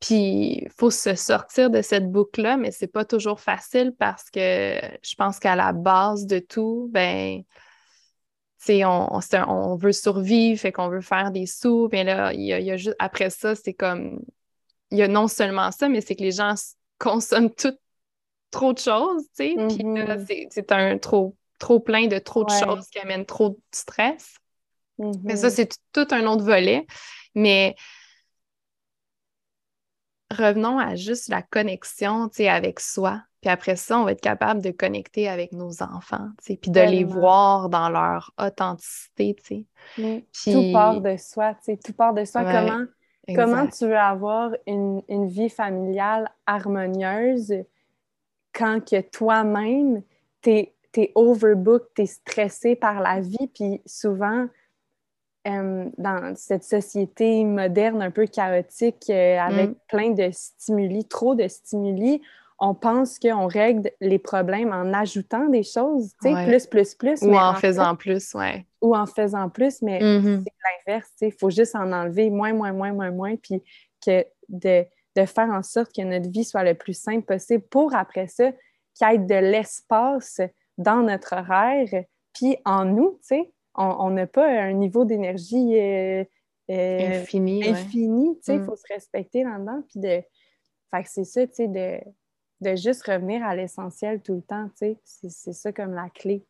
Puis, il faut se sortir de cette boucle-là, mais c'est pas toujours facile parce que je pense qu'à la base de tout, ben, on, on, veut survivre, fait qu'on veut faire des sous, mais là, il y a, juste, après ça, c'est comme, il y a non seulement ça, mais c'est que les gens consomment tout, trop de choses, tu sais, puis mm-hmm. c'est un trop, trop plein de trop de choses qui amènent trop de stress. Mais ça, mm-hmm. c'est tout un autre volet. Mais revenons à juste la connexion avec soi. Puis après ça, on va être capable de connecter avec nos enfants, puis de les voir dans leur authenticité. Tout part de soi, tout part de soi. comment, comment tu veux avoir une, vie familiale harmonieuse quand que toi-même, tu es, overbook, tu es stressé par la vie, puis souvent, euh, dans cette société moderne un peu chaotique euh, avec mm. plein de stimuli, trop de stimuli, on pense qu'on règle les problèmes en ajoutant des choses, tu sais, plus, plus, plus. Ou en, faisant plus, ouais. Ou en faisant plus, mais mm-hmm. c'est l'inverse, tu sais. Il faut juste en enlever moins, moins, moins, moins, moins, puis que de, de, faire en sorte que notre vie soit le plus simple possible pour, après ça, qu'il y ait de l'espace dans notre horaire, puis en nous, tu sais on n'a pas un niveau d'énergie euh, euh, infini. infini Il mm. faut se respecter là-dedans. Puis de... Fait que c'est ça, tu sais, de, de juste revenir à l'essentiel tout le temps, tu sais. C'est ça comme la clé.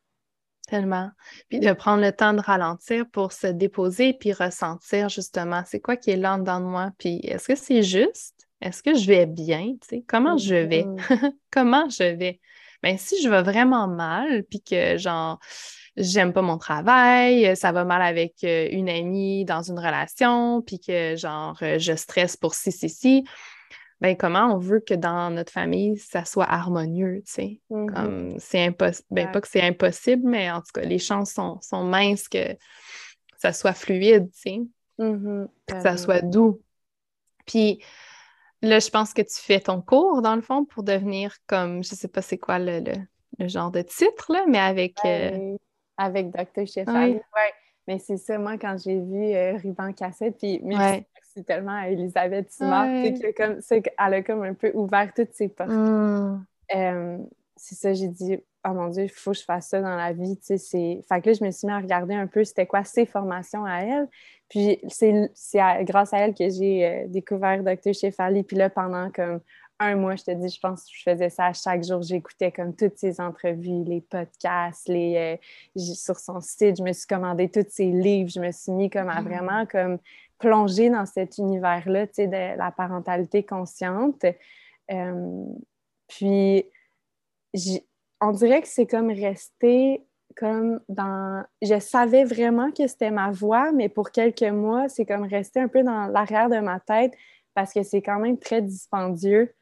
Tellement. Puis de prendre le temps de ralentir pour se déposer puis ressentir justement c'est quoi qui est là dedans de moi? Puis est-ce que c'est juste? Est-ce que je vais bien? Tu sais? Comment je vais? Mm-hmm. Comment je vais? Bien, si je vais vraiment mal, puis que genre j'aime pas mon travail, ça va mal avec euh, une amie dans une relation, puis que genre euh, je stresse pour ci, ci, ci, ben comment on veut que dans notre famille, ça soit harmonieux, tu sais? Mm-hmm. Comme c'est impossible, ben pas que c'est impossible, mais en tout cas, les chances sont, sont minces que ça soit fluide, tu sais? Mm-hmm. Que ça soit doux. Puis là, je pense que tu fais ton cours, dans le fond, pour devenir comme, je sais pas c'est quoi le, le, genre de titre, là, mais avec avec Dr. Shefali. Oui. Mais c'est ça, moi, quand j'ai vu euh, Ruban Cassette, puis tellement à Elisabeth Simard, comme, elle a comme un peu ouvert toutes ses portes. Mm. Euh, c'est ça, j'ai dit, oh mon Dieu, il faut que je fasse ça dans la vie. Fait que là, je me suis mis à regarder un peu c'était quoi ses formations à elle. Puis c'est grâce à elle que j'ai euh, découvert Dr. Shefali. Puis là, pendant comme un mois, je te dis, je pense que je faisais ça chaque jour. J'écoutais comme toutes ses entrevues, les podcasts, les, euh, sur son site. Je me suis commandé tous ses livres. Je me suis mis comme à mm. vraiment comme plonger dans cet univers-là, tu sais, de la parentalité consciente. Euh, puis, on dirait que c'est comme resté comme dans... Je savais vraiment que c'était ma voix, mais pour quelques mois, c'est comme resté un peu dans l'arrière de ma tête parce que c'est quand même très dispendieux.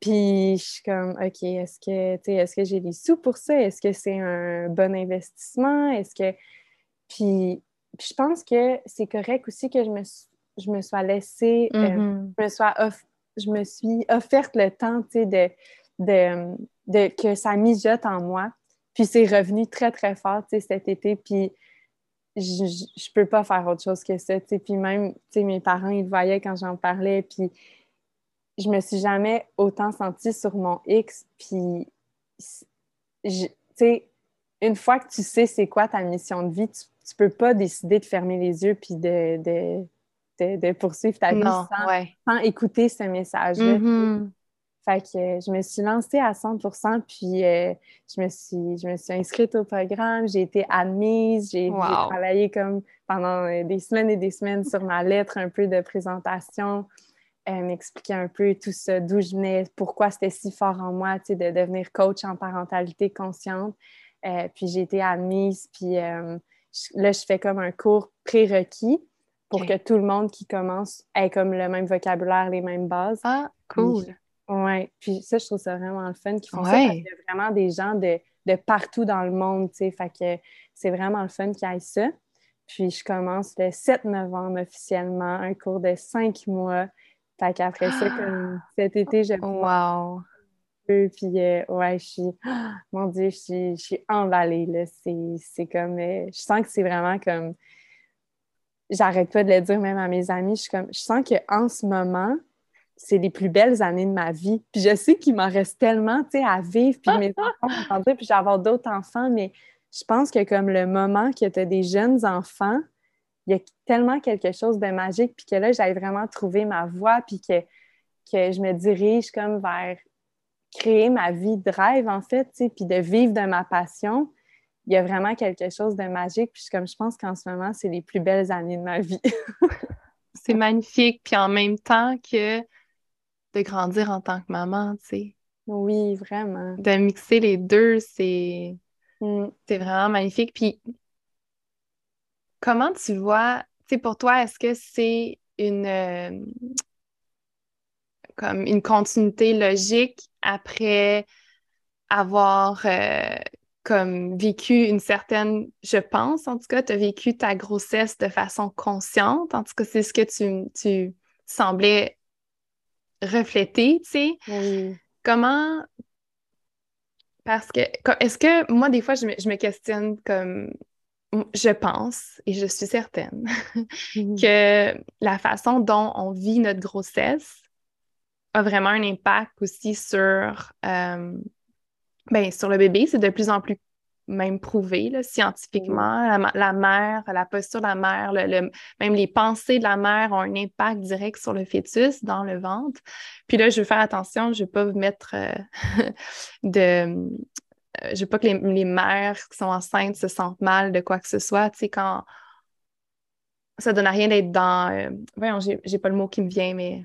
Puis je suis comme, OK, est-ce que, est-ce que j'ai les sous pour ça? Est-ce que c'est un bon investissement? Est-ce que... Puis, je pense que c'est correct aussi que je me, je me sois laissée, euh, mm-hmm. je, me sois je me suis offerte le temps, tu sais, de, de, de, que ça mijote en moi. Puis c'est revenu très, très fort, tu sais, cet été. Puis je, je, peux pas faire autre chose que ça, tu sais. Puis même, tu sais, mes parents, ils voyaient quand j'en parlais. Puis je me suis jamais autant sentie sur mon X. Puis, tu sais, une fois que tu sais c'est quoi ta mission de vie, tu, tu peux pas décider de fermer les yeux puis de, de, de, poursuivre ta vie sans, écouter ce message-là. Mm-hmm. Fait que je me suis lancée à 100 puis euh, je, me suis, je me suis inscrite au programme, j'ai été admise, j'ai travaillé comme pendant euh, des semaines et des semaines sur ma lettre, un peu de présentation, euh, m'expliquer un peu tout ça, d'où je venais, pourquoi c'était si fort en moi, tu sais, de devenir coach en parentalité consciente. puis j'ai été admise, puis là, je fais comme un cours prérequis pour que tout le monde qui commence ait comme le même vocabulaire, les mêmes bases. Ah, cool. Oui, puis ça, je trouve ça vraiment le fun qu'ils font ça parce qu'il y a vraiment des gens de, partout dans le monde, tu sais, fait que c'est vraiment le fun qu'ils aillent ça. Puis je commence le 7 novembre officiellement, un cours de cinq mois. Fait qu'après ça, comme cet été, j'ai... Wow! Puis euh, ouais, je suis... Mon Dieu, je suis, je suis emballée, là. C'est comme... Euh, je sens que c'est vraiment comme... J'arrête pas de le dire même à mes amis. Je suis comme... Je sens qu'en ce moment c'est les plus belles années de ma vie. Puis je sais qu'il m'en reste tellement, tu sais, à vivre, puis mes enfants vont puis je d'autres enfants, mais je pense que comme le moment que tu as des jeunes enfants, il y a tellement quelque chose de magique, puis que là, j'avais vraiment trouvé ma voie, puis que, que je me dirige comme vers créer ma vie de rêve, en fait, puis de vivre de ma passion. Il y a vraiment quelque chose de magique, puis comme je pense qu'en ce moment, c'est les plus belles années de ma vie. c'est magnifique, puis en même temps que de grandir en tant que maman, tu sais. Oui, vraiment. De mixer les deux, c'est mm. vraiment magnifique. Puis, comment tu vois, tu sais, pour toi, est-ce que c'est une, euh, comme une continuité logique après avoir euh, comme vécu une certaine, je pense, en tout cas, tu as vécu ta grossesse de façon consciente. En tout cas, c'est ce que tu, tu semblais refléter, tu sais. Comment. Parce que, est-ce que moi, des fois, je me, questionne comme. Je pense, et je suis certaine, que la façon dont on vit notre grossesse a vraiment un impact aussi sur, euh, ben, sur le bébé. C'est de plus en plus même prouvé là, scientifiquement. La, mère, la posture de la mère, le, même les pensées de la mère ont un impact direct sur le fœtus dans le ventre. Puis là, je veux faire attention, je ne vais pas vous mettre euh, de. Euh, je veux pas que les, mères qui sont enceintes se sentent mal de quoi que ce soit. Tu sais, quand. Ça donne à rien d'être dans. Euh, voyons, j'ai pas le mot qui me vient, mais.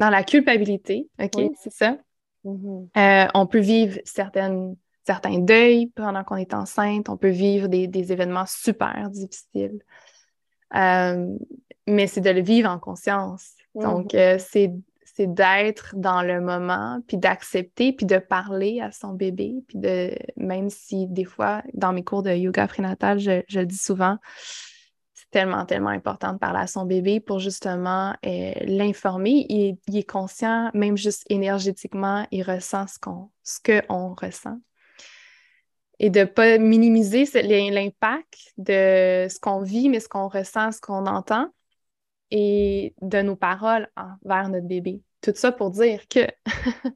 Dans la culpabilité, OK, c'est ça. Mm-hmm. on peut vivre certaines certains deuils pendant qu'on est enceinte. On peut vivre des, événements super difficiles. Euh, mais c'est de le vivre en conscience. Mhm. Donc, euh, c'est d'être dans le moment, puis d'accepter, puis de parler à son bébé, puis de, même si des fois, dans mes cours de yoga prénatal, je, je le dis souvent, tellement, tellement important de parler à son bébé pour justement euh, l'informer. Il, est conscient, même juste énergétiquement, il ressent ce qu'on qu'on ressent et de ne pas minimiser l'impact de ce qu'on vit, mais ce qu'on ressent, ce qu'on entend et de nos paroles envers notre bébé. Tout ça pour dire que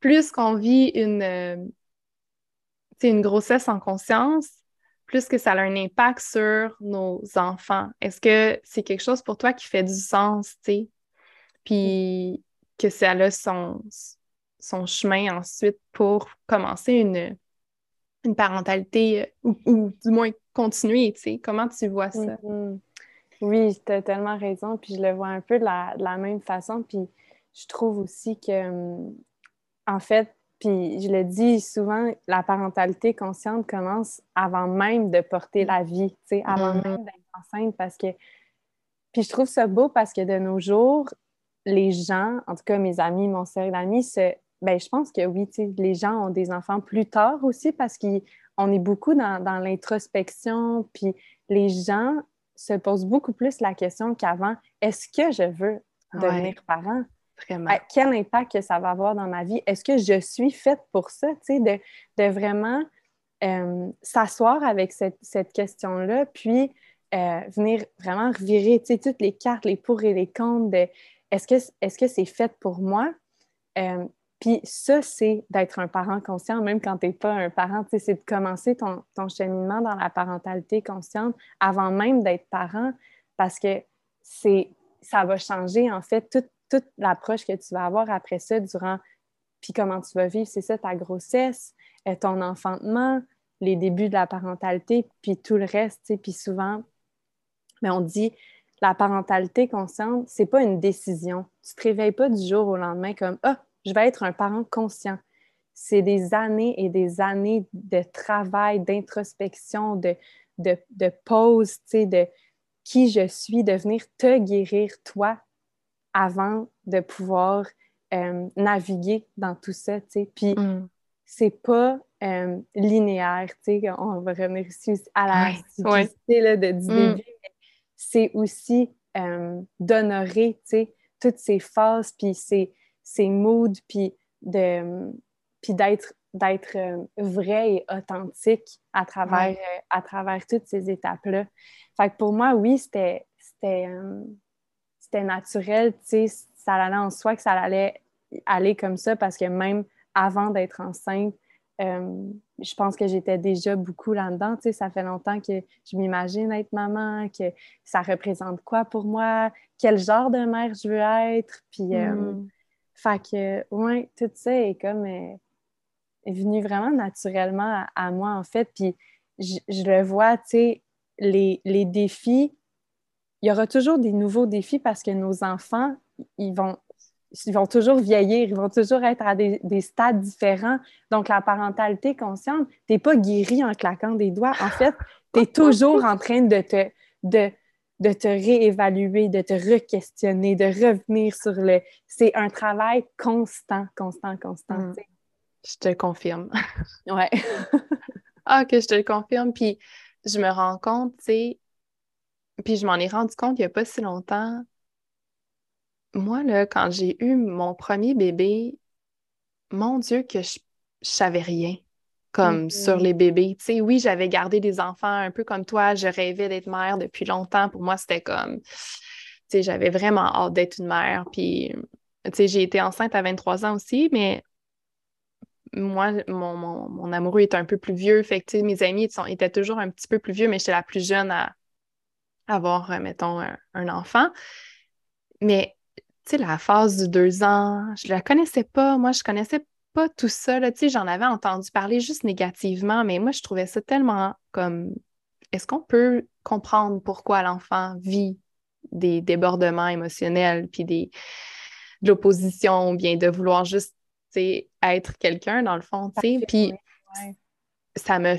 plus qu'on vit une, euh, une grossesse en conscience, plus que ça a un impact sur nos enfants. Est-ce que c'est quelque chose pour toi qui fait du sens, tu sais? Puis que ça a son, son chemin ensuite pour commencer une, une parentalité euh, ou, du moins continuer, tu sais? Comment tu vois ça? Mm-hmm. Oui, tu as tellement raison, puis je le vois un peu de la, de la même façon, puis je trouve aussi que, hum, en fait, puis je le dis souvent, la parentalité consciente commence avant même de porter la vie, tu sais, avant mm-hmm. même d'être enceinte, parce que... Puis je trouve ça beau parce que de nos jours, les gens, en tout cas mes amis, mon cercle d'amis, se ben, je pense que oui, les gens ont des enfants plus tard aussi parce qu'on est beaucoup dans, l'introspection, puis les gens se posent beaucoup plus la question qu'avant, est-ce que je veux devenir parent? Vraiment. quel impact que ça va avoir dans ma vie? Est-ce que je suis faite pour ça? De, de vraiment euh, s'asseoir avec cette, question-là, puis euh, venir vraiment revirer toutes les cartes, les pour et les contre de est-ce que c'est -ce fait pour moi? Euh, puis ça, c'est d'être un parent conscient, même quand tu n'es pas un parent, c'est de commencer ton, cheminement dans la parentalité consciente avant même d'être parent, parce que c'est ça va changer, en fait, toute, toute l'approche que tu vas avoir après ça durant, puis comment tu vas vivre, c'est ça, ta grossesse, euh, ton enfantement, les débuts de la parentalité, puis tout le reste, puis souvent, mais on dit, la parentalité consciente, c'est pas une décision. Tu te réveilles pas du jour au lendemain comme, ah, je vais être un parent conscient. C'est des années et des années de travail, d'introspection, de, de, de pause, de qui je suis, de venir te guérir, toi, avant de pouvoir euh, naviguer dans tout ça. Puis, mm. c'est pas euh, linéaire, on va revenir ici à la simplicité de, du mm. début, c'est aussi euh, d'honorer toutes ces phases, puis ces, ses moods, puis de puis d'être d'être vrai et authentique à travers, à travers toutes ces étapes-là. Fait que pour moi, oui, c'était c'était naturel, tu sais, ça allait en soi que ça allait aller comme ça parce que même avant d'être enceinte, je pense que j'étais déjà beaucoup là-dedans. Tu sais, ça fait longtemps que je m'imagine être maman, que ça représente quoi pour moi, quel genre de mère je veux être. Puis, mm. Fait que, ouais, tout ça est comme euh, est venu vraiment naturellement à, moi, en fait. Puis je, le vois, tu sais, les, les, défis, il y aura toujours des nouveaux défis parce que nos enfants, ils vont, ils vont toujours vieillir, ils vont toujours être à des, des stades différents. Donc, la parentalité consciente, tu n'es pas guéri en claquant des doigts. En fait, tu es toujours en train de te. De, de te réévaluer, de te re-questionner, de revenir sur le... C'est un travail constant, constant, constant. Mm. Je te confirme. ouais. ah, que je te le confirme. Puis je me rends compte, tu sais, puis je m'en ai rendu compte il n'y a pas si longtemps. Moi, là, quand j'ai eu mon premier bébé, mon Dieu, que je, je savais rien comme sur les bébés. Tu sais, oui, j'avais gardé des enfants un peu comme toi. Je rêvais d'être mère depuis longtemps. Pour moi, c'était comme, tu sais, j'avais vraiment hâte d'être une mère. Puis, tu sais, j'ai été enceinte à 23 ans aussi, mais moi, mon, amoureux est un peu plus vieux. Fait que, tu sais, mes amis sont, étaient toujours un petit peu plus vieux, mais j'étais la plus jeune à avoir, euh, mettons, un, enfant. Mais, tu sais, la phase du deux ans, je la connaissais pas. Moi, je connaissais pas tout ça. Là. J'en avais entendu parler juste négativement, mais moi, je trouvais ça tellement comme est-ce qu'on peut comprendre pourquoi l'enfant vit des débordements émotionnels, puis des, de l'opposition, ou bien de vouloir juste être quelqu'un dans le fond. Puis ça me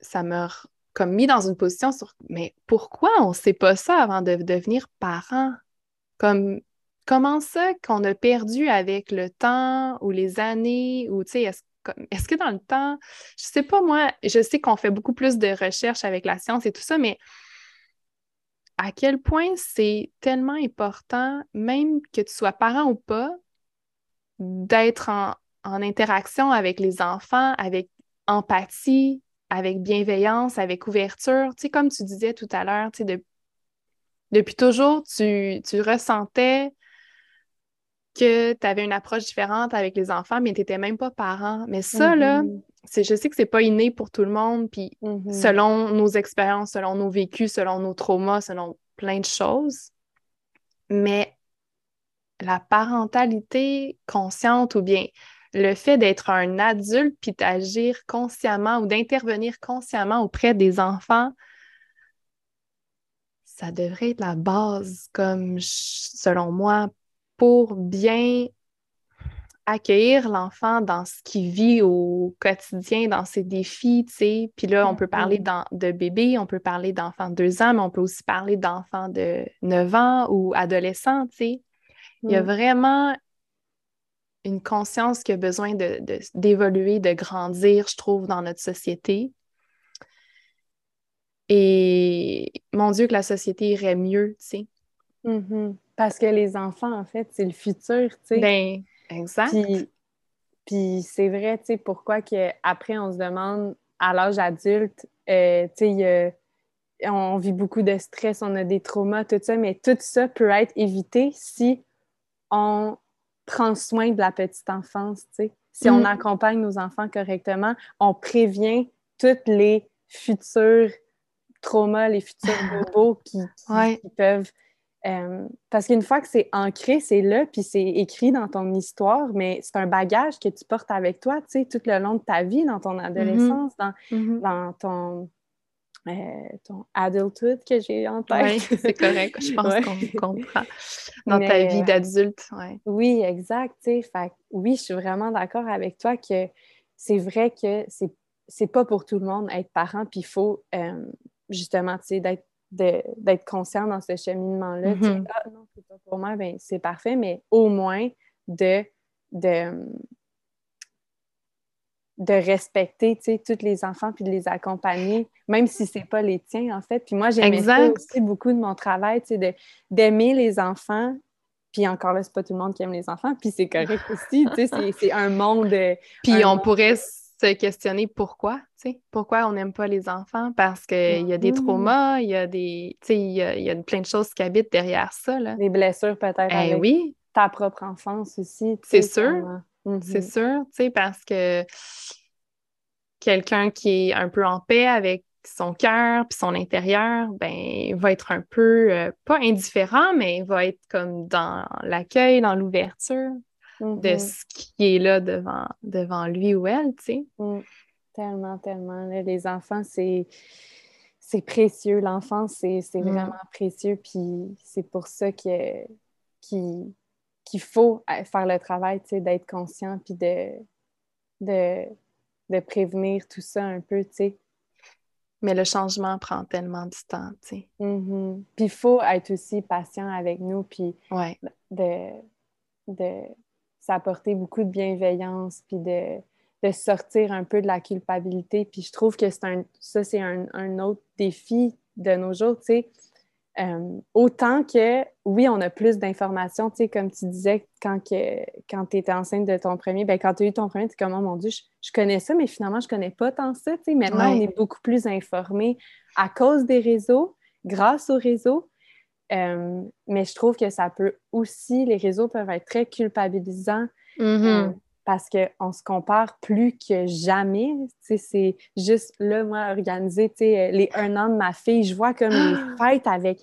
ça me comme mis dans une position sur mais pourquoi on ne sait pas ça avant de devenir parent? Comme comment ça qu'on a perdu avec le temps ou les années ou tu sais, est-ce que dans le temps, je sais pas moi, je sais qu'on fait beaucoup plus de recherches avec la science et tout ça, mais à quel point c'est tellement important, même que tu sois parent ou pas, d'être en, interaction avec les enfants, avec empathie, avec bienveillance, avec ouverture. Tu sais, comme tu disais tout à l'heure, tu sais, depuis toujours, tu, tu ressentais que tu avais une approche différente avec les enfants, mais tu n'étais même pas parent. Mais ça, là, mm-hmm. c'est, je sais que c'est pas inné pour tout le monde, puis mm-hmm. selon nos expériences, selon nos vécus, selon nos traumas, selon plein de choses. Mais la parentalité consciente ou bien le fait d'être un adulte puis d'agir consciemment ou d'intervenir consciemment auprès des enfants, ça devrait être la base, comme selon moi, pour bien accueillir l'enfant dans ce qu'il vit au quotidien, dans ses défis, tu sais. Puis là, on peut parler mm-hmm. de bébé, on peut parler d'enfants de deux ans, mais on peut aussi parler d'enfants de 9 ans ou adolescents, tu sais. Il y a mm. vraiment une conscience qui a besoin d'évoluer, de, de, grandir, je trouve, dans notre société. Et mon Dieu, que la société irait mieux, tu sais. Mm-hmm. Parce que les enfants, en fait, c'est le futur, tu sais. Ben, exact. Puis, c'est vrai, tu sais, pourquoi qu'après, on se demande, à l'âge adulte, euh, tu sais, on vit beaucoup de stress, on a des traumas, tout ça, mais tout ça peut être évité si on prend soin de la petite enfance, tu sais. Si on mm. accompagne nos enfants correctement, on prévient toutes les futurs traumas, les futurs bobos qui, peuvent... Euh, parce qu'une fois que c'est ancré, c'est là, puis c'est écrit dans ton histoire, mais c'est un bagage que tu portes avec toi, tu sais, tout le long de ta vie, dans ton mm-hmm. adolescence, dans, mm-hmm. dans ton euh, ton adulthood que j'ai en tête. Oui, c'est correct. Je pense qu'on comprend dans ta vie euh, d'adulte. Oui, exact. Fait, oui, je suis vraiment d'accord avec toi que c'est vrai que c'est c'est pas pour tout le monde être parent, puis il faut euh, justement d'être d'être conscient dans ce cheminement-là. Mm-hmm. Ah non, c'est pas pour moi, ben, c'est parfait, mais au moins de, de de respecter, tu sais, tous les enfants puis de les accompagner, même si c'est pas les tiens, en fait. Puis moi, j'aime aussi beaucoup de mon travail, tu sais, d'aimer les enfants. Puis encore là, c'est pas tout le monde qui aime les enfants, puis c'est correct aussi, tu sais, c'est un monde... Puis on pourrait se questionner pourquoi, tu sais, pourquoi on n'aime pas les enfants, parce qu'il y a des mm-hmm. traumas, il y a des, tu sais, il y a, plein de choses qui habitent derrière ça, là. Des blessures peut-être eh avec oui. ta propre enfance aussi. C'est sûr. Mm-hmm. sûr, tu sais, parce que quelqu'un qui est un peu en paix avec son cœur puis son intérieur, ben, va être un peu, euh, pas indifférent, mais va être comme dans l'accueil, dans l'ouverture de mm-hmm. ce qui est là devant, devant lui ou elle, tu sais. Mm. Tellement, tellement. Les enfants, c'est c'est précieux. L'enfance, c'est mm. vraiment précieux. Puis c'est pour ça que, qu'il faut euh, faire le travail, tu sais, d'être conscient puis de, de, de prévenir tout ça un peu, tu sais. Mais le changement prend tellement de temps, tu sais. Mm-hmm. Puis il faut être aussi patient avec nous, puis de, de s'apporter beaucoup de bienveillance, puis de, de sortir un peu de la culpabilité. Puis je trouve que c'est un, ça, c'est un, un, autre défi de nos jours, tu sais. Euh, autant que, oui, on a plus d'informations, tu sais, comme tu disais, quand, quand tu étais enceinte de ton premier, ben, quand tu as eu ton premier, tu es comme, oh mon Dieu, je, connais ça, mais finalement, je connais pas tant ça, tu sais. Maintenant, on est beaucoup plus informés à cause des réseaux, grâce aux réseaux. Euh, mais je trouve que ça peut aussi, les réseaux peuvent être très culpabilisants. Mm-hmm. Euh, parce qu'on se compare plus que jamais. C'est juste là, moi, organiser les un an de ma fille, je vois comme les fêtes avec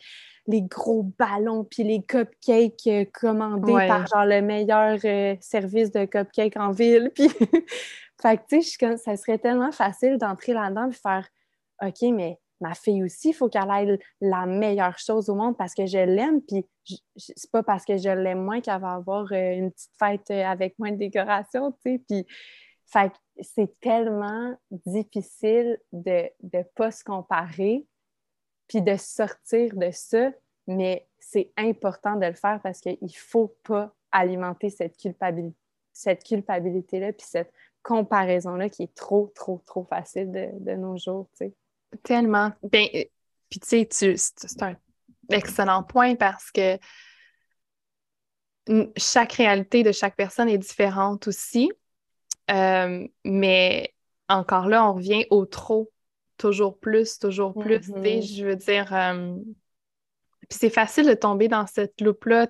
les gros ballons puis les cupcakes euh, commandés par genre le meilleur euh, service de cupcakes en ville. Puis, fait que tu sais, ça serait tellement facile d'entrer là-dedans et faire OK, mais ma fille aussi, il faut qu'elle ait la meilleure chose au monde parce que je l'aime, puis c'est pas parce que je l'aime moins qu'elle va avoir euh, une petite fête euh, avec moins de décoration, tu puis c'est tellement difficile de ne pas se comparer, puis de sortir de ça, mais c'est important de le faire parce qu'il ne faut pas alimenter cette culpabilité cette culpabilité-là, puis cette comparaison-là qui est trop, trop, trop facile de, nos jours. Tellement. Ben, euh, puis tu sais, c'est un excellent point parce que chaque réalité de chaque personne est différente aussi. Euh, mais encore là, on revient au trop. Toujours plus, toujours plus. Mm-hmm. Je veux dire, euh, puis c'est facile de tomber dans cette loupe-là.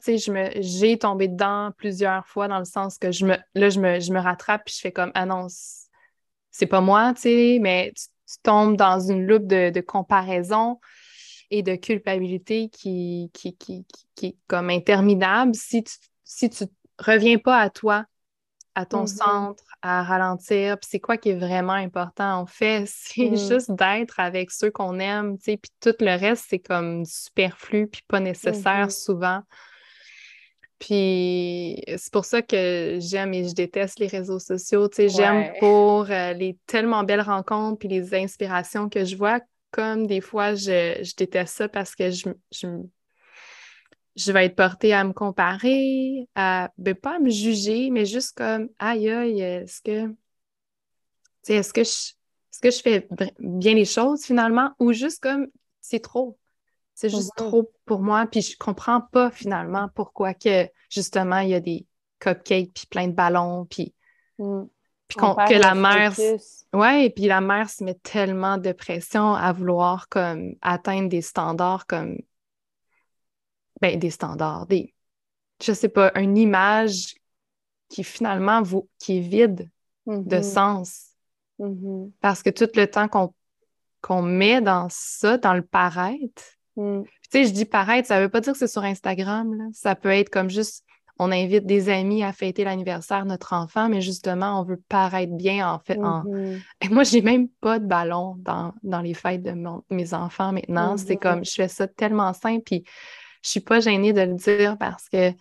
J'ai tombé dedans plusieurs fois dans le sens que je me, là, je me, je me rattrape puis je fais comme, ah non, c'est pas moi, tu sais, mais tu tombes dans une loupe de, comparaison et de culpabilité qui, qui, qui, est comme interminable si tu si tu reviens pas à toi, à ton Mhm. centre, à ralentir, puis c'est quoi qui est vraiment important en fait, c'est Mm. juste d'être avec ceux qu'on aime, tu sais, puis tout le reste, c'est comme superflu, puis pas nécessaire Mhm. souvent. Puis c'est pour ça que j'aime et je déteste les réseaux sociaux. Tu sais, j'aime pour euh, les tellement belles rencontres puis les inspirations que je vois, comme des fois je, je déteste ça parce que je, je, je vais être portée à me comparer, à ben, pas à me juger, mais juste comme aïe aïe, est-ce que tu sais, est-ce que je est-ce que je fais bien les choses finalement? Ou juste comme c'est trop. C'est juste trop pour moi, puis je comprends pas finalement pourquoi que justement il y a des cupcakes puis plein de ballons puis Mm. puis que la mère ouais, et puis la mère se met tellement de pression à vouloir comme atteindre des standards comme ben des standards, des je sais pas, une image qui finalement vaut, qui est vide de Mhm. sens Mhm. parce que tout le temps qu'on qu'on met dans ça, dans le paraître, Mm. Tu sais, je dis paraître, ça veut pas dire que c'est sur Instagram, là. Ça peut être comme juste, on invite des amis à fêter l'anniversaire de notre enfant, mais justement, on veut paraître bien, en fait. en- Mhm. Et moi, j'ai même pas de ballon dans, dans les fêtes de mon- mes enfants maintenant. C'est Mhm. comme, je fais ça tellement simple, puis je suis pas gênée de le dire parce que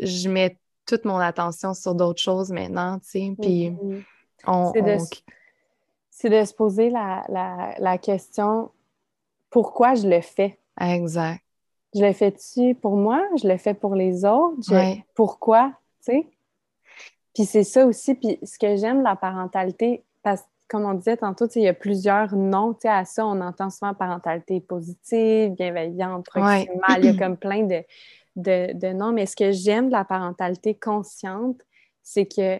je mets toute mon attention sur d'autres choses maintenant, tu sais. Puis Mhm. on... C'est de, on- c'est de se poser la, la, la question pourquoi je le fais? Exact. Je le fais-tu pour moi? Je le fais pour les autres? Je- Ouais. Pourquoi? Tu sais? Puis c'est ça aussi. Puis ce que j'aime de la parentalité, parce que comme on disait tantôt, il y a plusieurs noms à ça. On entend souvent parentalité positive, bienveillante, Ouais. proximale. Il y a comme plein de, de, de noms. Mais ce que j'aime de la parentalité consciente, c'est que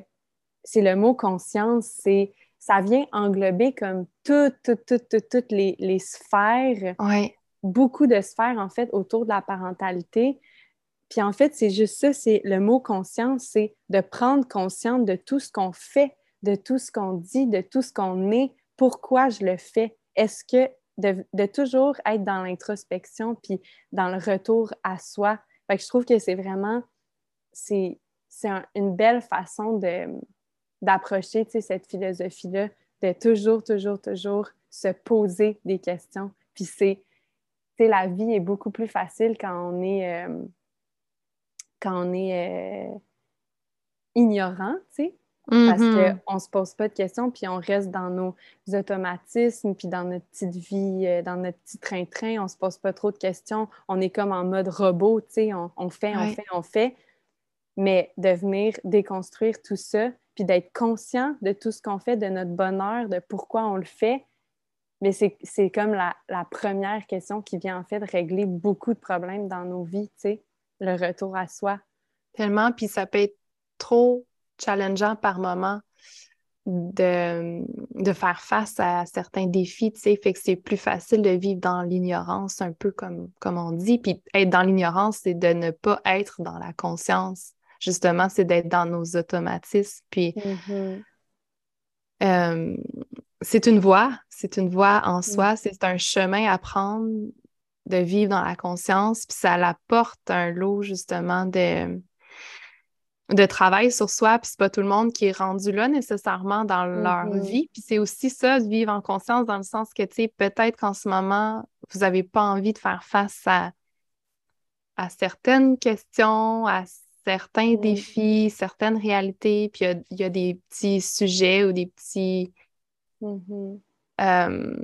c'est le mot conscience, c'est ça vient englober comme toutes, toutes, toutes, toutes, toutes les, les sphères Ouais. Beaucoup de sphères, en fait, autour de la parentalité. Puis en fait, c'est juste ça, c'est le mot conscience, c'est de prendre conscience de tout ce qu'on fait, de tout ce qu'on dit, de tout ce qu'on est, pourquoi je le fais? Est-ce que de, toujours être dans l'introspection puis dans le retour à soi? Fait que je trouve que c'est vraiment, c'est, un- une belle façon d'approcher, cette philosophie-là, de toujours, toujours, toujours se poser des questions. Puis c'est, la vie est beaucoup plus facile quand on est, euh, quand on est euh, ignorant, tu sais, parce Mhm. qu'on ne se pose pas de questions, puis on reste dans nos automatismes, puis dans notre petite vie, euh, dans notre petit train-train, on ne se pose pas trop de questions. On est comme en mode robot, tu sais, on, on fait, on Ouais. fait, on fait. Mais de venir déconstruire tout ça, puis d'être conscient de tout ce qu'on fait, de notre bonheur, de pourquoi on le fait, mais c'est comme la, la première question qui vient en fait régler beaucoup de problèmes dans nos vies, tu sais, le retour à soi. Tellement, puis ça peut être trop challengeant par moment de, de faire face à certains défis, tu sais, fait que c'est plus facile de vivre dans l'ignorance, un peu comme, comme on dit. Puis être dans l'ignorance, c'est de ne pas être dans la conscience. Justement, c'est d'être dans nos automatismes. Puis euh, c'est une voie, c'est une voie en soi, c'est un chemin à prendre de vivre dans la conscience, puis ça apporte un lot justement de, de travail sur soi, puis c'est pas tout le monde qui est rendu là nécessairement dans leur Mhm. vie, puis c'est aussi ça, de vivre en conscience dans le sens que, tu sais, peut-être qu'en ce moment, vous n'avez pas envie de faire face à, à certaines questions, à certains Mhm. défis, certaines réalités, puis il y a- il y, a des petits sujets ou des petits... Mhm. euh,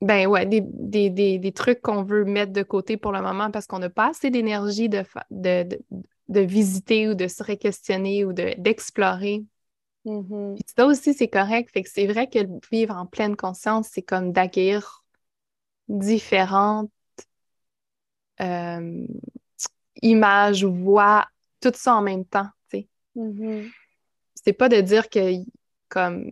ben ouais, des, des, des, des trucs qu'on veut mettre de côté pour le moment parce qu'on n'a pas assez d'énergie de, de, de, de visiter ou de se questionner ou de- d'explorer. Mhm. Puis ça aussi, c'est correct. Fait que c'est vrai que vivre en pleine conscience, c'est comme d'accueillir différentes euh, images, voix, tout ça en même temps. Mhm. C'est pas de dire que comme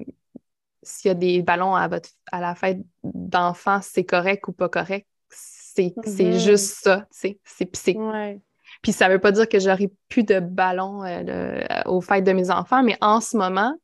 s'il y a des ballons à votre à la fête d'enfants, c'est correct ou pas correct? C'est Mhm. juste ça, tu sais. Ouais. puis ça veut pas dire que j'aurai plus de ballons euh, le- aux fêtes de mes enfants, mais en ce moment,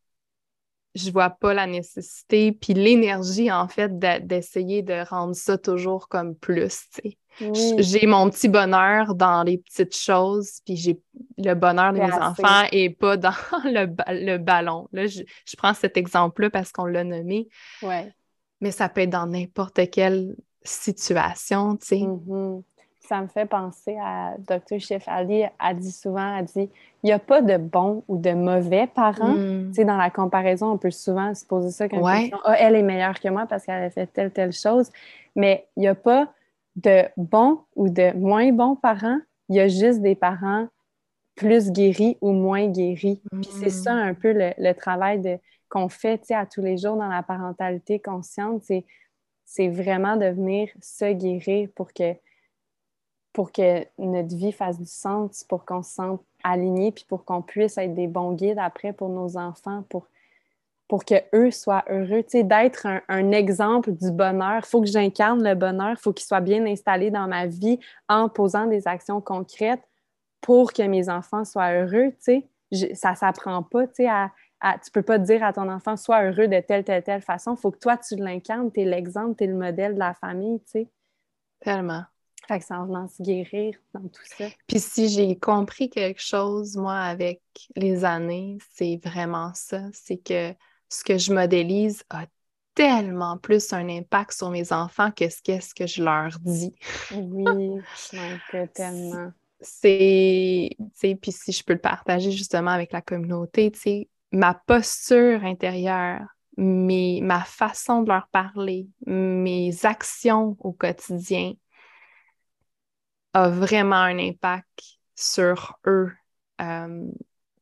je vois pas la nécessité puis l'énergie, en fait, d'essayer de rendre ça toujours comme plus, tu sais. J'ai mon petit bonheur dans les petites choses, puis j'ai le bonheur de mes enfants et pas dans le, le ballon. Là, je, prends cet exemple-là parce qu'on l'a nommé. Ouais. Mais ça peut être dans n'importe quelle situation, tu sais. Mm-hmm. Ça me fait penser à Dr. Chef Ali, a dit souvent, elle dit, il n'y a pas de bons ou de mauvais parents. Mm. Tu sais, dans la comparaison, on peut souvent se poser ça comme question. Ah, elle est meilleure que moi parce qu'elle a fait telle, telle chose. Mais il n'y a pas de bons ou de moins bons parents. Il y a juste des parents plus guéris ou moins guéris. Puis c'est ça un peu le, travail de, qu'on fait à tous les jours dans la parentalité consciente. C'est, c'est vraiment de venir se guérir pour que pour que notre vie fasse du sens, pour qu'on se sente aligné, puis pour qu'on puisse être des bons guides après pour nos enfants, pour, pour qu'eux soient heureux. Tu sais, d'être un, exemple du bonheur. Il faut que j'incarne le bonheur, il faut qu'il soit bien installé dans ma vie en posant des actions concrètes pour que mes enfants soient heureux. Tu sais, ça ne s'apprend pas, tu sais, à, tu peux pas dire à ton enfant, sois heureux de telle, telle, telle façon. Il faut que toi, tu l'incarnes, tu es l'exemple, tu es le modèle de la famille, tu sais. Tellement. Fait que ça en se guérir dans tout ça. Puis si j'ai compris quelque chose, moi, avec les années, c'est vraiment ça. C'est que ce que je modélise a tellement plus un impact sur mes enfants que ce qu'est-ce que je leur dis. Oui, tellement. C'est, puis si je peux le partager justement avec la communauté, tu sais, ma posture intérieure, mes, ma façon de leur parler, mes actions au quotidien, a vraiment un impact sur eux. Euh,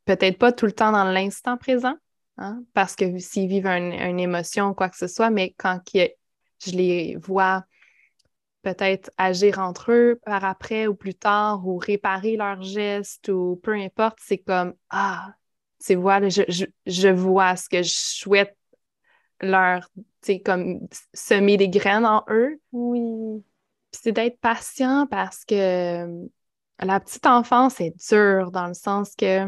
peut-être pas tout le temps dans l'instant présent, hein, parce que s'ils vivent une émotion ou quoi que ce soit, mais quand je les vois peut-être agir entre eux par après ou plus tard ou réparer leurs gestes ou peu importe, c'est comme Ah, tu vois, je, je, vois ce que je souhaite leur, tu sais, comme semer des graines en eux. Oui c'est d'être patient parce que la petite enfance est dure dans le sens que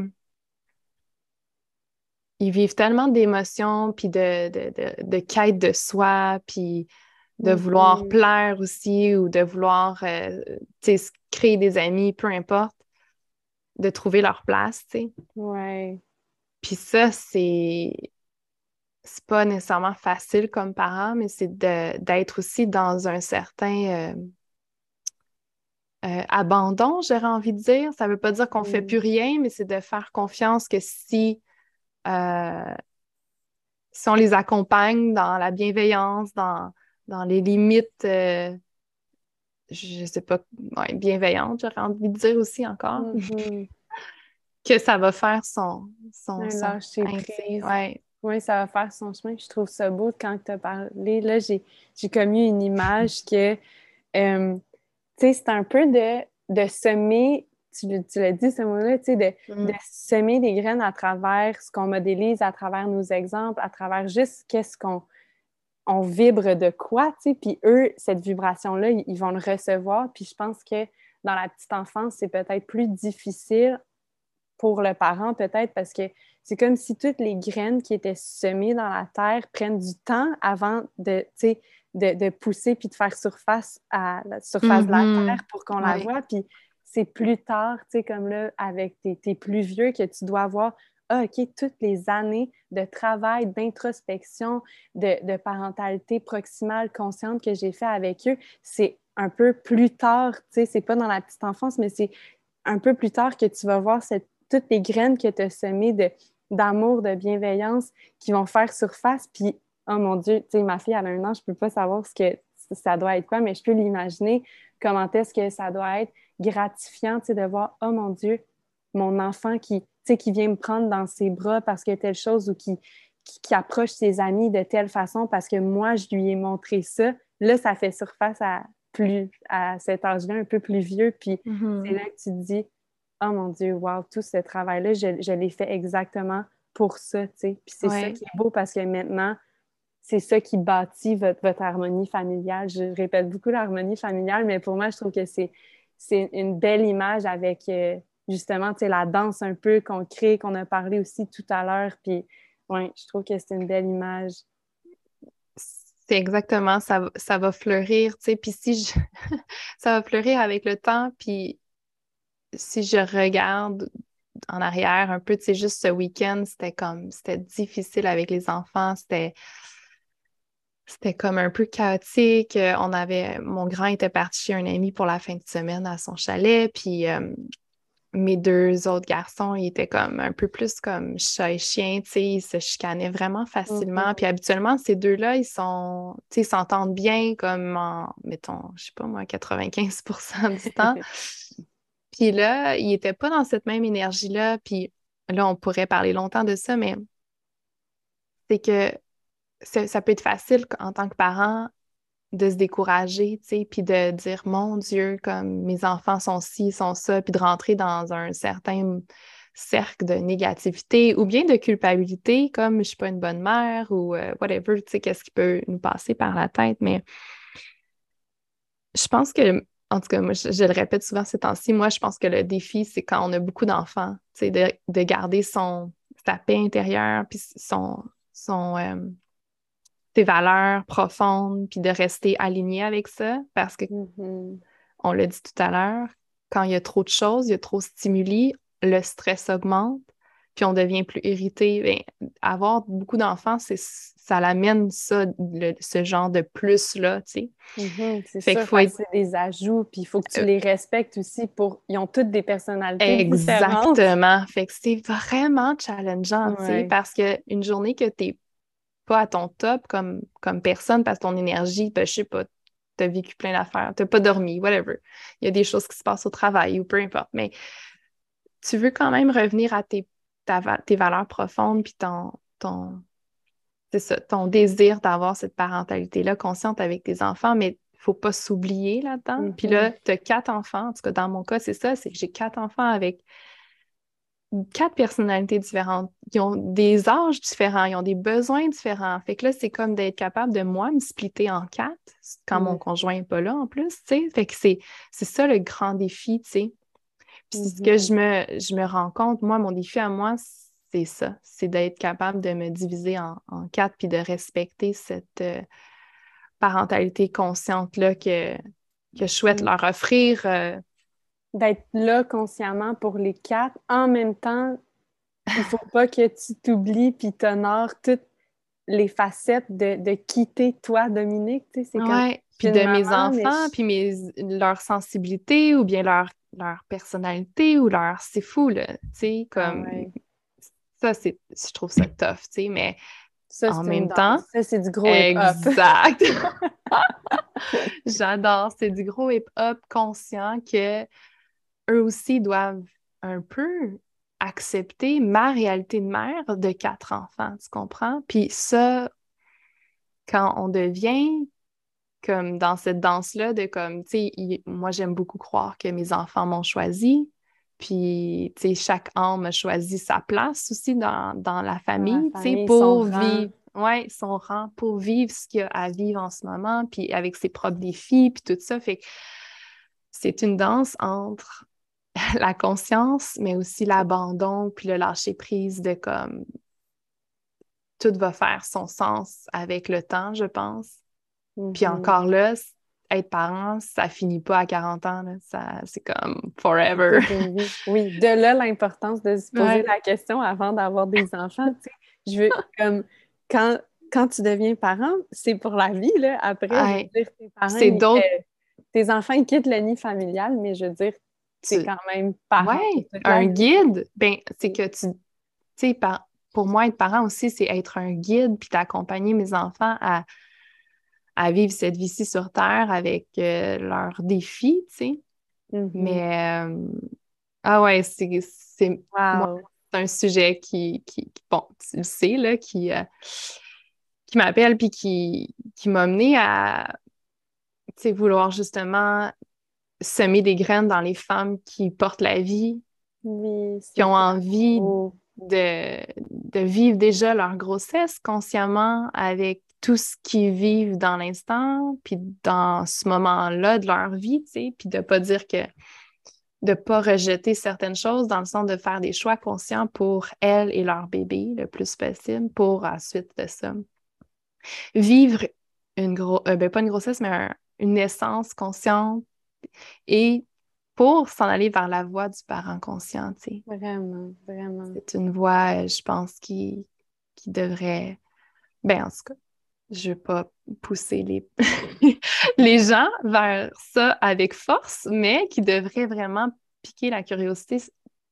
ils vivent tellement d'émotions, puis de, de, de, quête de soi, puis de vouloir mm-hmm. plaire aussi ou de vouloir euh, créer des amis, peu importe, de trouver leur place, tu sais. Ouais. Puis ça, c'est c'est pas nécessairement facile comme parent, mais c'est d'être aussi dans un certain euh, euh, abandon, j'aurais envie de dire. Ça ne veut pas dire qu'on ne fait plus rien, mais c'est de faire confiance que si, euh, si on les accompagne dans la bienveillance, dans, dans les limites, je ne sais pas, bienveillantes, j'aurais envie de dire aussi encore, mm-hmm. que ça va faire son, son, son ouais. Oui, ça va faire son chemin. Je trouve ça beau quand tu as parlé. Là, j'ai commis une image que, euh, tu sais, c'est un peu de, de semer, tu, tu l'as dit ce mot-là, tu sais, de, mm. de, semer des graines à travers ce qu'on modélise, à travers nos exemples, à travers juste qu'est-ce qu'on on vibre de quoi, tu sais. Puis eux, cette vibration-là, ils vont le recevoir. Puis je pense que dans la petite enfance, c'est peut-être plus difficile pour le parent, peut-être parce que c'est comme si toutes les graines qui étaient semées dans la terre prennent du temps avant de, de, de pousser puis de faire surface à la surface de la mm-hmm. terre pour qu'on la voit. Puis c'est plus tard, tu sais, comme là, avec tes, plus vieux, que tu dois voir, ah, OK, toutes les années de travail, d'introspection, de, de, parentalité proximale consciente que j'ai fait avec eux, c'est un peu plus tard, tu sais, c'est pas dans la petite enfance, mais c'est un peu plus tard que tu vas voir toutes les graines que tu as semées d'amour, de bienveillance qui vont faire surface. Puis, oh mon Dieu, tu sais, ma fille, elle a un an, je peux pas savoir ce que ça doit être quoi, mais je peux l'imaginer comment est-ce que ça doit être gratifiant, de voir, oh mon Dieu, mon enfant qui, qui vient me prendre dans ses bras parce qu'il y a telle chose ou qui, qui, approche ses amis de telle façon parce que moi, je lui ai montré ça. Là, ça fait surface à plus à cet âge-là, un peu plus vieux. Puis mm-hmm. c'est là que tu te dis, oh mon Dieu, wow, tout ce travail-là, je, l'ai fait exactement pour ça, tu sais. Puis c'est ça qui est beau parce que maintenant, c'est ça qui bâtit votre, votre, harmonie familiale. Je répète beaucoup l'harmonie familiale, mais pour moi, je trouve que c'est, c'est une belle image avec euh, justement, la danse un peu qu'on crée, qu'on a parlé aussi tout à l'heure. Puis, ouais, je trouve que c'est une belle image. C'est exactement, ça, ça va fleurir, tu sais, puis si je... ça va fleurir avec le temps, puis si je regarde en arrière un peu, tu sais, juste ce week-end, c'était comme, c'était difficile avec les enfants, c'était, c'était comme un peu chaotique. On avait, mon grand était parti chez un ami pour la fin de semaine à son chalet, puis euh, mes deux autres garçons, ils étaient comme un peu plus comme chat et chien, tu sais, ils se chicanaient vraiment facilement. Mm-hmm. Puis habituellement, ces deux-là, ils sont, tu sais, s'entendent bien comme en, mettons, je sais pas moi, 95% du temps. Puis là, il n'était pas dans cette même énergie-là. Puis là, on pourrait parler longtemps de ça, mais c'est que ça peut être facile en tant que parent de se décourager, tu sais, puis de dire mon Dieu, comme mes enfants sont ci, sont ça, puis de rentrer dans un certain cercle de négativité ou bien de culpabilité, comme je suis pas une bonne mère ou euh, whatever, tu sais, qu'est-ce qui peut nous passer par la tête. Mais je pense que en tout cas, moi, je, le répète souvent ces temps-ci, moi, je pense que le défi, c'est quand on a beaucoup d'enfants, de, de garder son, sa paix intérieure, puis son, son, euh, ses valeurs profondes, puis de rester aligné avec ça, parce que, mm-hmm. on l'a dit tout à l'heure, quand il y a trop de choses, il y a trop de stimuli, le stress augmente, puis on devient plus irrité. Avoir beaucoup d'enfants, c'est ça l'amène ça, ce genre de plus-là, tu sais. Mm-hmm, c'est ça, faut être... des ajouts, puis il faut que tu euh, les respectes aussi pour... Ils ont toutes des personnalités Exactement. Fait que c'est vraiment challengeant, tu sais, parce qu'une journée que tu n'es pas à ton top comme, comme personne, parce que ton énergie, ben, je sais pas, tu as vécu plein d'affaires, tu n'as pas dormi, whatever. Il y a des choses qui se passent au travail ou peu importe, mais tu veux quand même revenir à tes tes valeurs profondes, puis ton, ton, ça, ton désir d'avoir cette parentalité-là consciente avec tes enfants, mais il ne faut pas s'oublier là-dedans. Puis là, mm-hmm. tu as quatre enfants. En tout cas, dans mon cas, c'est ça, c'est que j'ai quatre enfants avec quatre personnalités différentes. Ils ont des âges différents, ils ont des besoins différents. Fait que là, c'est comme d'être capable de moi me splitter en quatre quand mon mm. conjoint n'est pas là en plus, tu sais. Fait que c'est ça le grand défi, tu sais. Puis ce que mm-hmm. je me, je me rends compte, moi, mon défi à moi, c'est ça, c'est d'être capable de me diviser en, quatre puis de respecter cette euh, parentalité consciente-là que, que je souhaite mm. leur offrir. Euh. D'être là consciemment pour les quatre. En même temps, il ne faut pas que tu t'oublies puis t'honores toutes les facettes de, de quitter toi, Dominique. Oui, puis de mes enfants, puis mes, leur sensibilité ou bien leur leur personnalité ou leur c'est fou là, tu sais comme ça c'est je trouve ça tough, tu sais mais en même temps, ça c'est du gros hip-hop. Exact. J'adore, c'est du gros hip-hop conscient que eux aussi doivent un peu accepter ma réalité de mère de quatre enfants, tu comprends? Puis ça, quand on devient comme dans cette danse-là de comme, tu sais, moi j'aime beaucoup croire que mes enfants m'ont choisi, puis, tu sais, chaque âme a choisi sa place aussi dans, la famille, tu sais, pour vivre, ouais, son rang, pour vivre ce qu'il y a à vivre en ce moment, puis avec ses propres défis, puis tout ça, fait que c'est une danse entre la conscience, mais aussi l'abandon, puis le lâcher-prise de comme, tout va faire son sens avec le temps, je pense. Puis mm-hmm. encore là, être parent, ça finit pas à 40 ans. Ça, c'est comme forever. Oui, de là l'importance de se poser la question avant d'avoir des enfants. Je veux comme quand, quand tu deviens parent, c'est pour la vie. Là. Après, je veux dire, tes parents, c'est d'autres. tes enfants quittent le nid familial, mais je veux dire, c'est quand même parent. Oui, un guide, ben, c'est que tu. Tu sais, pour moi, être parent aussi, c'est être un guide puis d'accompagner mes enfants à à vivre cette vie-ci sur Terre avec euh, leurs défis, tu sais. Mm-hmm. Mais, euh, ah ouais, c'est un sujet qui, qui, bon, tu le sais, là, qui, euh, qui m'appelle puis qui, qui m'a amené à, tu sais, vouloir justement semer des graines dans les femmes qui portent la vie, qui ont envie de, de vivre déjà leur grossesse consciemment avec tout ce qu'ils vivent dans l'instant, puis dans ce moment-là de leur vie, tu sais, puis de pas dire que de pas rejeter certaines choses dans le sens de faire des choix conscients pour elles et leur bébé le plus possible pour ensuite de ça. Vivre une grosse, euh, ben, pas une grossesse, mais une naissance consciente et pour s'en aller vers la voie du parent conscient. Vraiment, vraiment. C'est une voie, euh, je pense, qui, qui devrait, ben en tout cas, je veux pas pousser les, les gens vers ça avec force, mais qui devrait vraiment piquer la curiosité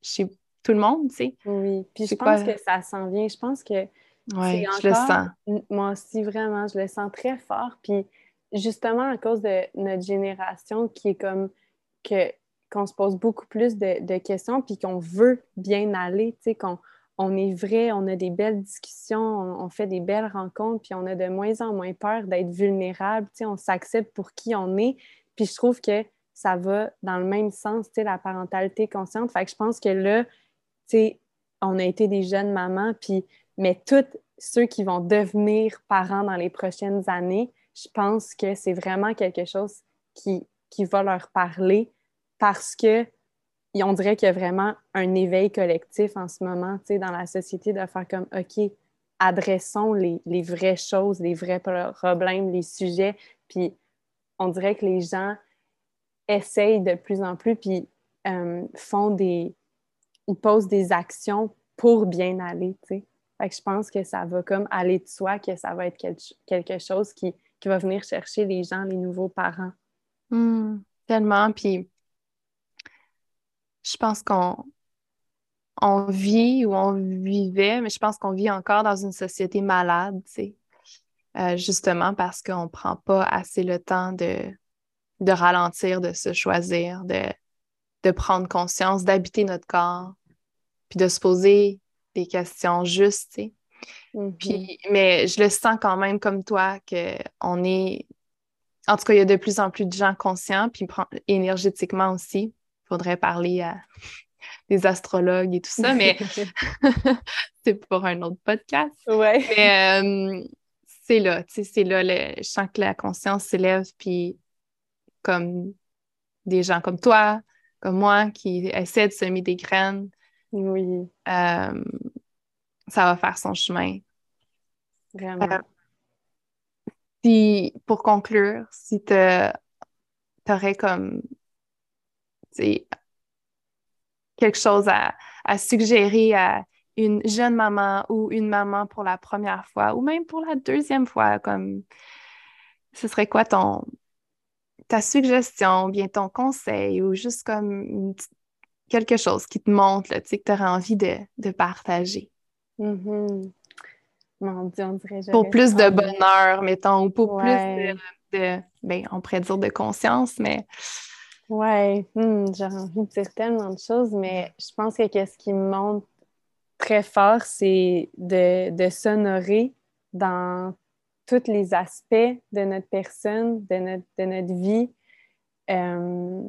chez tout le monde, tu sais. Oui, puis je pense que ça s'en vient. Je pense que oui, je le sens. Moi aussi, vraiment, je le sens très fort. Puis justement, à cause de notre génération qui est comme que qu'on se pose beaucoup plus de, questions puis qu'on veut bien aller, tu sais, qu'on on est vrai, on a des belles discussions, on, fait des belles rencontres, puis on a de moins en moins peur d'être vulnérable, tu sais, on s'accepte pour qui on est. Puis je trouve que ça va dans le même sens, tu sais, la parentalité consciente. Fait que je pense que là, tu sais, on a été des jeunes mamans, puis mais tous ceux qui vont devenir parents dans les prochaines années, je pense que c'est vraiment quelque chose qui, qui va leur parler parce que on dirait qu'il y a vraiment un éveil collectif en ce moment dans la société de faire comme OK, adressons les, les, vraies choses, les vrais problèmes, les sujets. Puis on dirait que les gens essayent de plus en plus, puis euh, font des. Ils posent des actions pour bien aller. sais. Fait que je pense que ça va comme aller de soi, que ça va être quelque chose qui, qui va venir chercher les gens, les nouveaux parents. Hmm, tellement. Puis je pense qu'on on vit ou on vivait, mais je pense qu'on vit encore dans une société malade, tu sais. Euh, justement parce qu'on ne prend pas assez le temps de, de ralentir, de se choisir, de, de prendre conscience, d'habiter notre corps, puis de se poser des questions justes, tu sais. Mm-hmm. mais je le sens quand même comme toi qu'on est. En tout cas, il y a de plus en plus de gens conscients, puis énergétiquement aussi. Il faudrait parler à des astrologues et tout ça, mais c'est pour un autre podcast. Ouais. Mais euh, c'est là, tu sais, c'est là, le... je sens que la conscience s'élève, puis comme des gens comme toi, comme moi, qui essaient de semer des graines, oui. Euh, ça va faire son chemin. Vraiment. Euh, si, pour conclure, si tu aurais comme quelque chose à, suggérer à une jeune maman ou une maman pour la première fois ou même pour la deuxième fois, comme ce serait quoi ton ta suggestion, bien ton conseil ou juste comme quelque chose qui te montre là, que tu aurais envie de, partager? Mm-hmm. Mon Dieu, on dirait Pour plus de bonheur, mettons, ou pour plus de, ben, on pourrait dire de conscience, mais. Ouais, hmm, j'ai envie de dire tellement de choses, mais je pense que ce qui me montre très fort, c'est de, de s'honorer dans tous les aspects de notre personne, de notre, de notre vie, euh,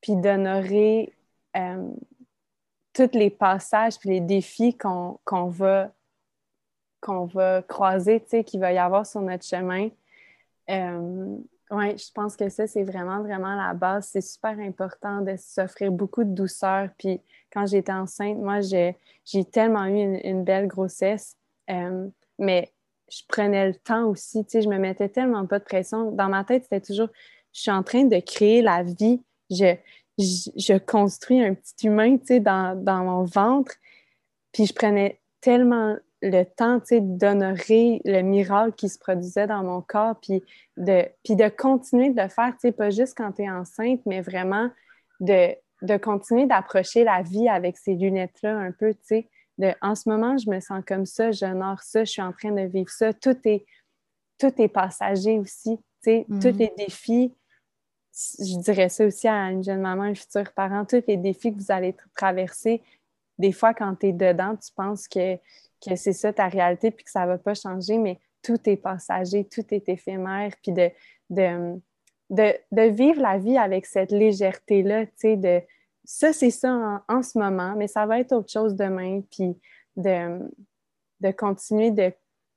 puis d'honorer euh, tous les passages puis les défis qu'on va, qu'on va croiser, qu'il va y avoir sur notre chemin. Euh, oui, je pense que ça, c'est vraiment, vraiment la base. C'est super important de s'offrir beaucoup de douceur. Puis quand j'étais enceinte, moi, j'ai tellement eu une, belle grossesse, euh, mais je prenais le temps aussi. Tu sais, je me mettais tellement pas de pression. Dans ma tête, c'était toujours, je suis en train de créer la vie. Je, je, construis un petit humain, tu sais, dans, dans mon ventre. Puis je prenais tellement le temps, tu sais, d'honorer le miracle qui se produisait dans mon corps, puis de, puis de continuer de le faire, tu sais, pas juste quand tu es enceinte, mais vraiment de, de continuer d'approcher la vie avec ces lunettes-là un peu, tu sais. De, en ce moment, je me sens comme ça, j'honore ça, je suis en train de vivre ça. Tout est, tout est passager aussi, tu sais. Tous mm-hmm. les défis, je dirais ça aussi à une jeune maman, un futur parent, tous les défis que vous allez traverser, des fois, quand tu es dedans, tu penses que, que c'est ça ta réalité puis que ça ne va pas changer, mais tout est passager, tout est éphémère, puis de, de, de, vivre la vie avec cette légèreté-là, tu sais, de ça, c'est ça en, ce moment, mais ça va être autre chose demain, puis de, de continuer de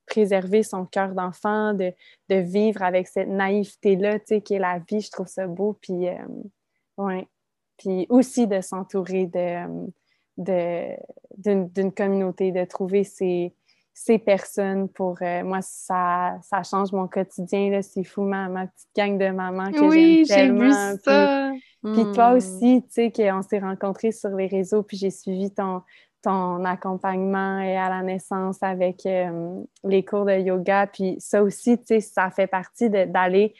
préserver son cœur d'enfant, de, vivre avec cette naïveté-là, tu sais, qui est la vie. Je trouve ça beau. Puis, euh, ouais. Puis aussi de s'entourer de, d'une communauté, de trouver ses, ces personnes pour euh, moi ça, ça change mon quotidien c'est fou ma, ma, petite gang de mamans que oui, j'aime tellement vu ça. puis, toi hmm. aussi tu sais qu'on s'est rencontrés sur les réseaux puis j'ai suivi ton ton accompagnement à la naissance avec euh, les cours de yoga puis ça aussi tu sais ça fait partie d'aller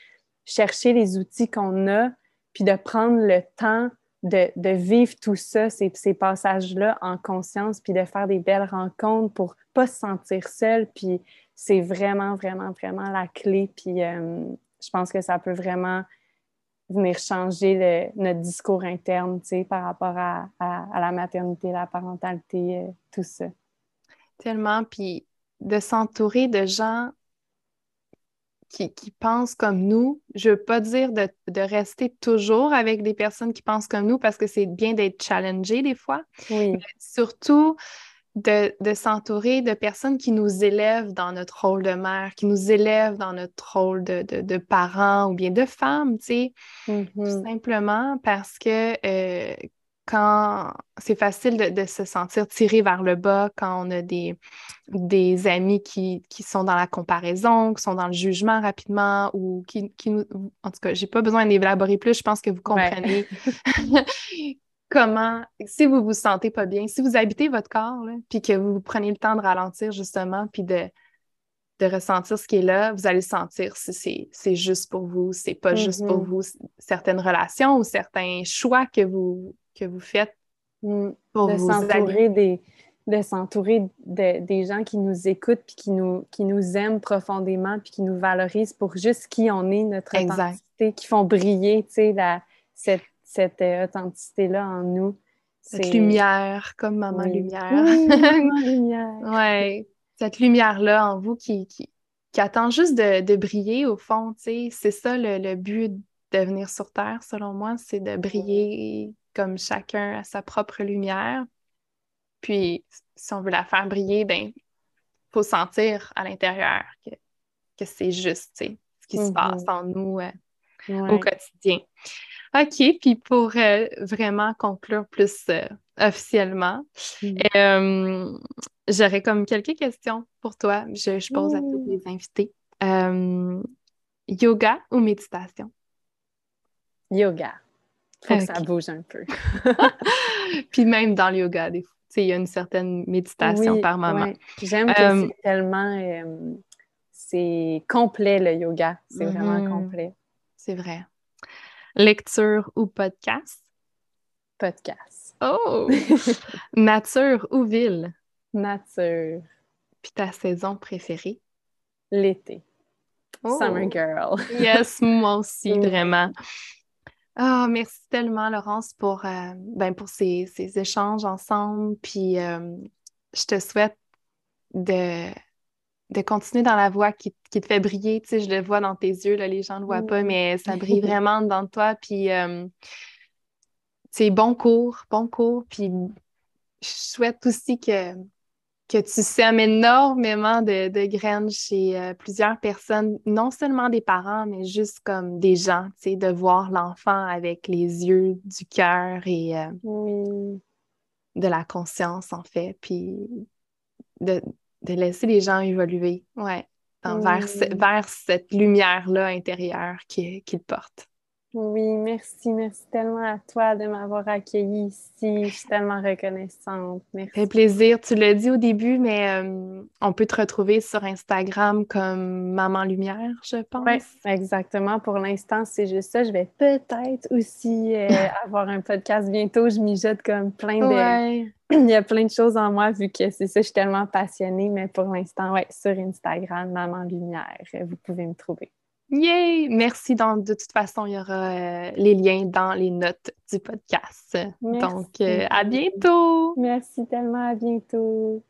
chercher les outils qu'on a puis de prendre le temps de, vivre tout ça, ces, ces passages-là en conscience, puis de faire des belles rencontres pour pas se sentir seul. Puis c'est vraiment, vraiment, vraiment la clé. Puis euh, je pense que ça peut vraiment venir changer notre discours interne, tu sais, par rapport à, la maternité, la parentalité, euh, tout ça. Tellement. Puis de s'entourer de gens qui, pensent comme nous. Je ne veux pas dire de, rester toujours avec des personnes qui pensent comme nous parce que c'est bien d'être challengé des fois. Oui. surtout de, s'entourer de personnes qui nous élèvent dans notre rôle de mère, qui nous élèvent dans notre rôle de, de, parents ou bien de femmes, tu sais. Tout mm-hmm. simplement parce que euh, quand c'est facile de, se sentir tiré vers le bas quand on a des, des amis qui, sont dans la comparaison, qui sont dans le jugement rapidement ou qui, nous... En tout cas, j'ai pas besoin d'élaborer plus, je pense que vous comprenez comment, si vous vous sentez pas bien, si vous habitez votre corps, puis que vous prenez le temps de ralentir justement, puis de, de ressentir ce qui est là, vous allez sentir si c'est juste pour vous, c'est pas juste pour mm-hmm. vous, certaines relations ou certains choix que vous que vous faites pour de s'entourer des de s'entourer des gens qui nous écoutent puis qui nous, qui nous aiment profondément puis qui nous valorisent pour juste qui on est, notre authenticité, qui font briller, cette, cette euh, authenticité-là en nous. Cette lumière, comme Maman Lumière. Maman Lumière. oui, cette lumière-là en vous qui, qui, attend juste de, briller au fond, C'est ça le, le, but de venir sur Terre, selon moi, c'est de briller comme chacun a sa propre lumière. Puis, si on veut la faire briller, ben, faut sentir à l'intérieur que, que c'est juste, ce qui se mm-hmm. passe en nous euh, au quotidien. OK, puis pour euh, vraiment conclure plus euh, officiellement, mm. j'aurais comme quelques questions pour toi. Je, je pose à tous les invités. yoga ou méditation? Yoga. Faut que ça bouge un peu. Puis même dans le yoga, il y a une certaine méditation par moment. J'aime que euh, c'est tellement... Euh, c'est complet, le yoga. C'est vraiment mhm. complet. C'est vrai. Lecture ou podcast? Podcast. Oh! Nature ou ville? Nature. Puis ta saison préférée? L'été. Summer oh! girl. yes, moi aussi, vraiment. Ah, merci tellement, Laurence, pour, euh, ben, pour ces, échanges ensemble. Puis euh, je te souhaite de, de continuer dans la voie qui, te fait briller. Tu sais, je le vois dans tes yeux, là, les gens ne le voient pas, mais ça brille vraiment dans toi. Puis c'est euh, bon cours, bon cours. Puis je souhaite aussi que que tu sèmes énormément de, graines chez euh, plusieurs personnes, non seulement des parents, mais juste comme des gens, tu sais, de voir l'enfant avec les yeux du cœur et euh, de la conscience, en fait, puis de, laisser les gens évoluer, ouais, vers, vers, cette lumière-là intérieure qu'ils portent. Oui, merci, merci tellement à toi de m'avoir accueillie ici. Je suis tellement reconnaissante. Merci. Ça fait plaisir. Tu l'as dit au début, mais euh, on peut te retrouver sur Instagram comme Maman Lumière, je pense. Oui, exactement. Pour l'instant, c'est juste ça. Je vais peut-être aussi euh, avoir un podcast bientôt. Je m'y jette comme plein de. Il y a plein de choses en moi vu que c'est ça, je suis tellement passionnée, mais pour l'instant, ouais, sur Instagram, Maman Lumière, vous pouvez me trouver. Yay! Merci. Donc, de toute façon, il y aura euh, les liens dans les notes du podcast. Donc, euh, à bientôt! Merci tellement. À bientôt.